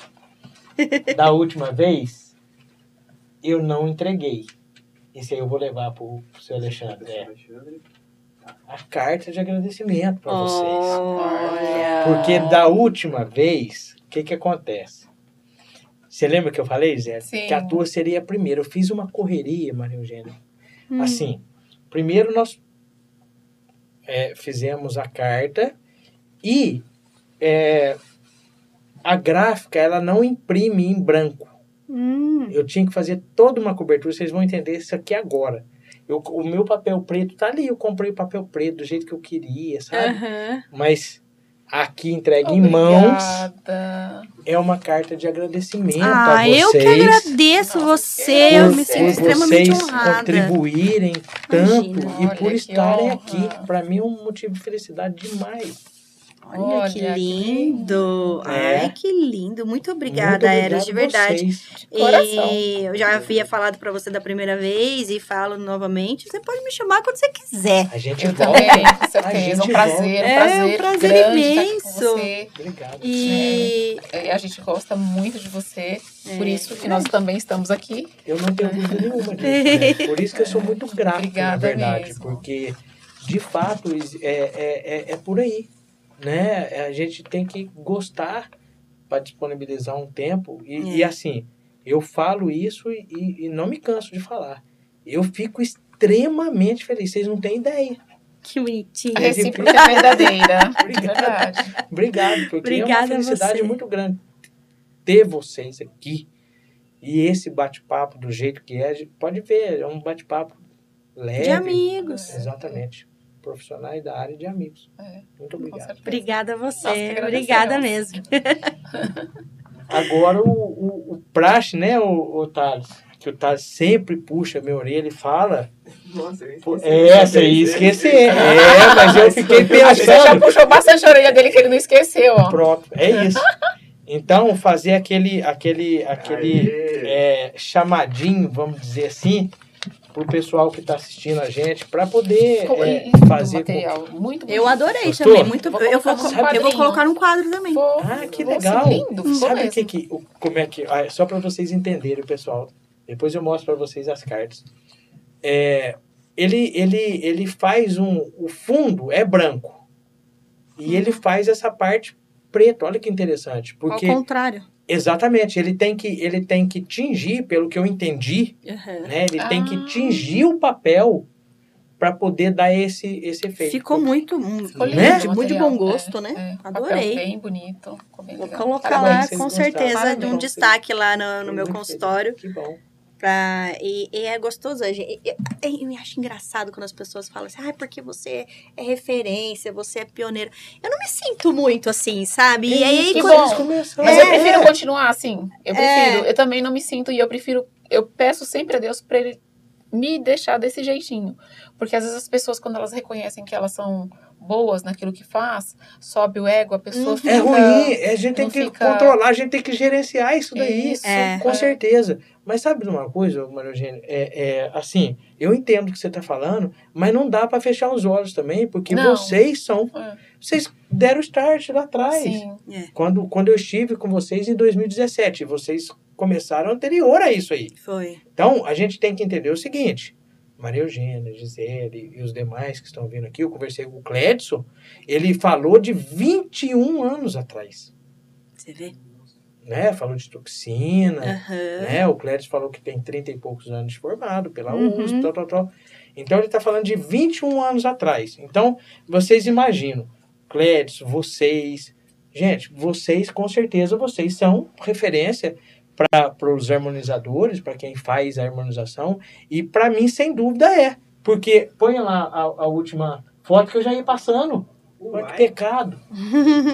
da última vez, eu não entreguei. Isso aí eu vou levar pro, pro seu Alexandre. É, Alexandre. a carta de agradecimento para vocês. Olha. Porque da última vez, o que que acontece? Você lembra que eu falei, Zé? Sim. Que a tua seria a primeira. Eu fiz uma correria, Maria Eugênia. Hum. Assim, primeiro nós é, fizemos a carta e é, a gráfica ela não imprime em branco. Hum. Eu tinha que fazer toda uma cobertura, vocês vão entender isso aqui agora. Eu, o meu papel preto tá ali, eu comprei o papel preto do jeito que eu queria, sabe? Aham. Mas aqui entregue em mãos Obrigada. é uma carta de agradecimento Ah, a vocês. eu que agradeço Nossa, você, eu me sinto extremamente vocês honrada. contribuírem tanto Imagina. e por estarem honra. aqui. Para mim é um motivo de felicidade demais. Olha, Olha, que que lindo. É. Ai, que lindo. Muito obrigada, Eros, de verdade. vocês. coração. E eu já havia falado pra você da primeira vez e falo novamente. Você pode me chamar quando você quiser. A gente Eu volta. também, com certeza. gente Um prazer, um É, prazer, um prazer grande estar aqui com imenso. você. Obrigado. E É, A gente gosta muito de você, por É. isso que nós também estamos aqui. Eu não tenho dúvida nenhuma disso. né? Por isso que eu sou muito grato, Obrigada na verdade. mesmo. Porque, de fato, é, é, é, é por aí. Né? A gente tem que gostar para disponibilizar um tempo. E, É. e, assim, eu falo isso e, e- e não me canso de falar. Eu fico extremamente feliz. Vocês não têm ideia. que bonitinho. A recíproca é verdadeira. Obrigado. Verdade. Obrigado, porque Obrigada é a uma felicidade muito grande ter vocês aqui. E esse bate-papo do jeito que é, pode ver, é um bate-papo leve. De amigos. Exatamente. Profissionais da área de amigos. É, Muito obrigado. Obrigada a você. agradecemos. Obrigada mesmo. Agora o, o, o praxe, né, o, o Thales? Que o Thales sempre puxa a minha orelha e fala. Nossa, eu esqueci. É, você ia esquecer. É, mas eu fiquei que você já pensando. puxou bastante a orelha dele que ele não esqueceu, ó. Pronto, é isso. Então, fazer aquele, aquele, aquele é, chamadinho, vamos dizer assim, pro pessoal que está assistindo a gente, para poder é, fazer. o material, muito Eu adorei Gostou? também. Muito, Vou eu, vou, colocar num eu vou colocar num quadro também. Ah, que legal! lindo, Sabe o que que, o- como é que, ah, só para vocês entenderem, pessoal. Depois eu mostro para vocês as cartas. É, ele, ele, ele faz um, o fundo é branco e ele faz essa parte preta. Olha que interessante, porque Ao contrário. Exatamente ele tem que ele tem que tingir, pelo que eu entendi, Uhum. né? Ele tem que Ah. tingir o papel para poder dar esse esse efeito. Ficou muito, Ficou lindo Né? muito de bom gosto, é, né? é. Adorei. Papel bem bonito. Bem Vou legal. colocar Parabéns. lá com certeza de um destaque lá no, no meu consultório feliz. Que bom. Pra, e, e é gostoso. gente- Eu, eu, eu acho engraçado quando as pessoas falam assim, ah, porque você é referência, você é pioneiro. Eu não me sinto muito assim, sabe? E aí, que quando- bom. Mas É, eu prefiro é. continuar assim. Eu prefiro. É. Eu também não me sinto e eu prefiro. Eu peço sempre a Deus pra ele me deixar desse jeitinho. Porque às vezes as pessoas, quando elas reconhecem que elas são boas naquilo que faz, sobe o ego, a pessoa Uhum. fica. É ruim, a gente tem que fica- controlar, a gente tem que gerenciar isso daí. Isso, É. Com é. certeza. Mas sabe de uma coisa, Maria Eugênia? É, é, assim, eu entendo o que você está falando, mas não dá para fechar os olhos também, porque Não. vocês são. É. Vocês deram start lá atrás. Sim. Quando, quando eu estive com vocês em 2017, vocês começaram anterior a isso aí. Foi. Então, a gente tem que entender o seguinte: Maria Eugênia, Gisele e os demais que estão vindo aqui, eu conversei com o Cledson, ele falou de 21 anos atrás. Você vê? Né? Falou de toxina, Aham. né? O Clédio falou que tem 30 e poucos anos formado pela Uhum. USP, tal, tal, tal. Então ele está falando de 21 anos atrás. Então, vocês imaginam, Clédio, vocês. Gente, vocês com certeza vocês são referência para os harmonizadores, para quem faz a harmonização, e para mim, sem dúvida, é. Porque põe lá a, a última foto que eu já ia passando. Olha que Uai. pecado.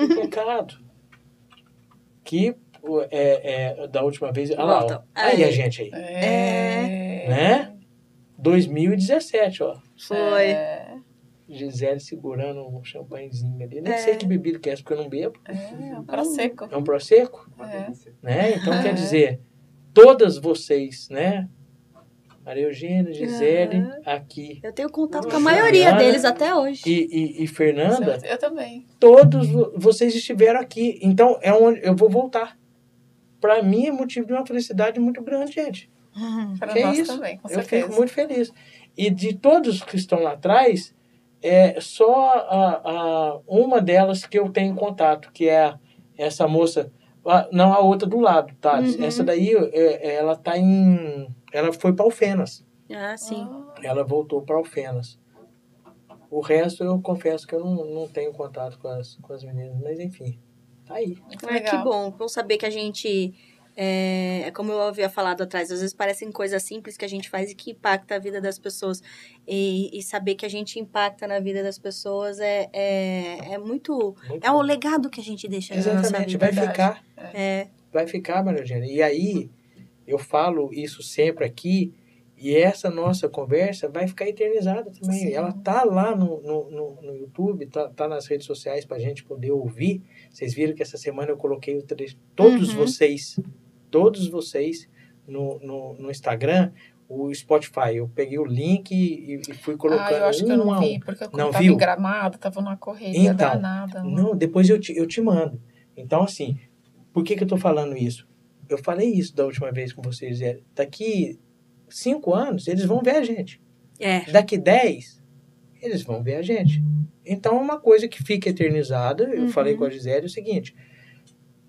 que pecado. Que é, é, da última vez. Olha lá, ó. Aí a Aí. gente aí. É. Né? 2017, ó. Foi. É, Gisele segurando um champanhezinho ali. Nem É. sei que bebida que é essa, porque eu não bebo. é, um pra seco. É um Prosecco, Uma É. né? Então, É. quer dizer, todas vocês, né? Maria Eugênia, Gisele, aqui. Eu tenho contato com a maioria Ana. deles até hoje. E, e, e Fernanda, Eu também. todos vo- vocês estiveram aqui. Então, é onde eu vou voltar. Para mim é motivo de uma felicidade muito grande, gente. Para Que nós isso? também, com eu certeza. fico muito feliz. E de todos que estão lá atrás, é só a, a, uma delas que eu tenho contato, que é a- essa moça, a- não a outra do lado, tá? Uhum. Essa daí, é, ela tá em. Ela foi para Alfenas. Ah, sim. Ah, Ela voltou para Alfenas. O resto eu confesso que eu não, não tenho contato com as, com as meninas, mas enfim, tá aí. Ah, que bom. Bom saber que a gente. É, é como eu havia falado atrás, às vezes parecem coisas simples que a gente faz e que impacta a vida das pessoas. E, e saber que a gente impacta na vida das pessoas é, é, é muito. Muito É o legado que a gente deixa Exatamente, vida. vai ficar. É, vai ficar, Maria Eugênia. E aí, eu falo isso sempre aqui, e essa nossa conversa vai ficar eternizada também. Sim. Ela tá lá no, no, no, no YouTube, tá, tá nas redes sociais pra gente poder ouvir. Vocês viram que essa semana eu coloquei o trecho. Todos Uhum. vocês, todos vocês no, no, no Instagram, o Spotify. Eu peguei o link e, e fui colocando Ah, eu acho que eu um não a um. vi, porque eu Não tava viu? em gramado, tava numa correria Então, danada. Não, depois eu te, eu te mando. Então, assim, por que, que eu tô falando isso? Eu falei isso da última vez com vocês. É, daqui cinco anos, eles vão ver a gente. é. Daqui dez, eles vão ver a gente. Então, é uma coisa que fica eternizada. Eu Uhum. falei com a Gisele o seguinte.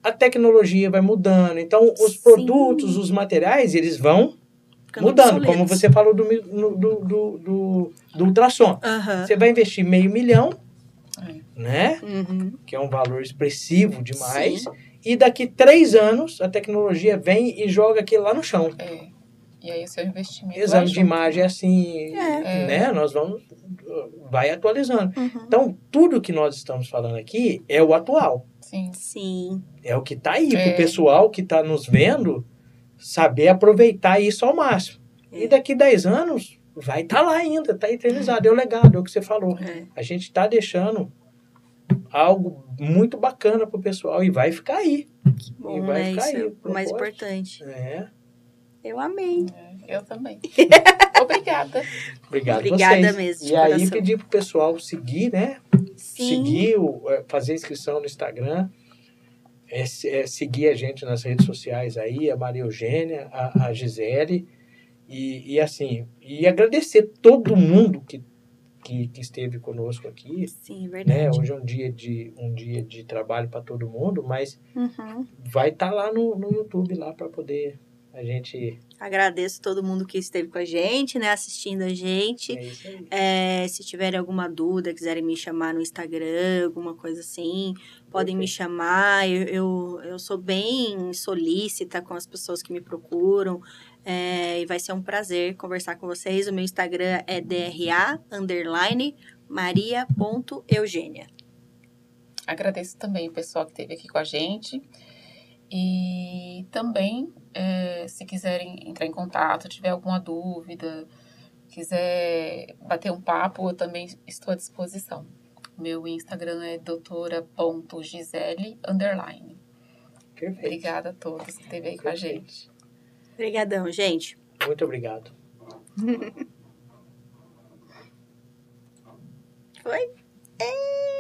A tecnologia vai mudando. Então, os Sim. produtos, os materiais, eles vão Ficando mudando. obsoletos. Como você falou do, do, do, do, do ultrassom. Aham. Você vai investir meio milhão, É. né? Uhum. que é um valor expressivo demais. E daqui três anos a tecnologia vem e joga aquilo lá no chão. É. E aí o seu investimento. Exame de imagem é assim, É. né? Nós vamos vai atualizando. Uhum. Então tudo que nós estamos falando aqui é o atual, Sim. Sim. é o que está aí É. para o pessoal que está nos vendo saber aproveitar isso ao máximo. É. E daqui 10 anos vai estar lá ainda, está eternizado, é o legado, é o que você falou. É. A gente está deixando algo muito bacana pro pessoal e vai ficar aí. Que bom, E vai né? ficar Isso aí, é o mais importante. É. Eu amei. É, eu também. Obrigada. Obrigado Obrigada vocês. mesmo, de E aí pedir pro pessoal seguir, né? Sim. Seguir, é, fazer inscrição no Instagram, é, é, seguir a gente nas redes sociais aí, a Maria Eugênia, a, a Gisele, e, e assim, e agradecer todo mundo que, que, que esteve conosco aqui. Sim, Né? verdade. Hoje é um dia de, um dia de trabalho para todo mundo, mas Uhum. vai estar lá no, no YouTube lá para poder a gente. Agradeço todo mundo que esteve com a gente, né? Assistindo a gente. É isso aí. É, se tiverem alguma dúvida, quiserem me chamar no Instagram, alguma coisa assim, podem me chamar. Eu, eu, eu sou bem solícita com as pessoas que me procuram. É, e vai ser um prazer conversar com vocês. O meu Instagram é DRA underline maria.eugênia. Agradeço também o pessoal que esteve aqui com a gente. E também, é, se quiserem entrar em contato, tiver alguma dúvida, quiser bater um papo, eu também estou à disposição. Meu Instagram é doutora.gisele underline. Perfeito. Obrigada a todos que esteve aí com a gente. Obrigadão, gente. Muito obrigado. Foi? É.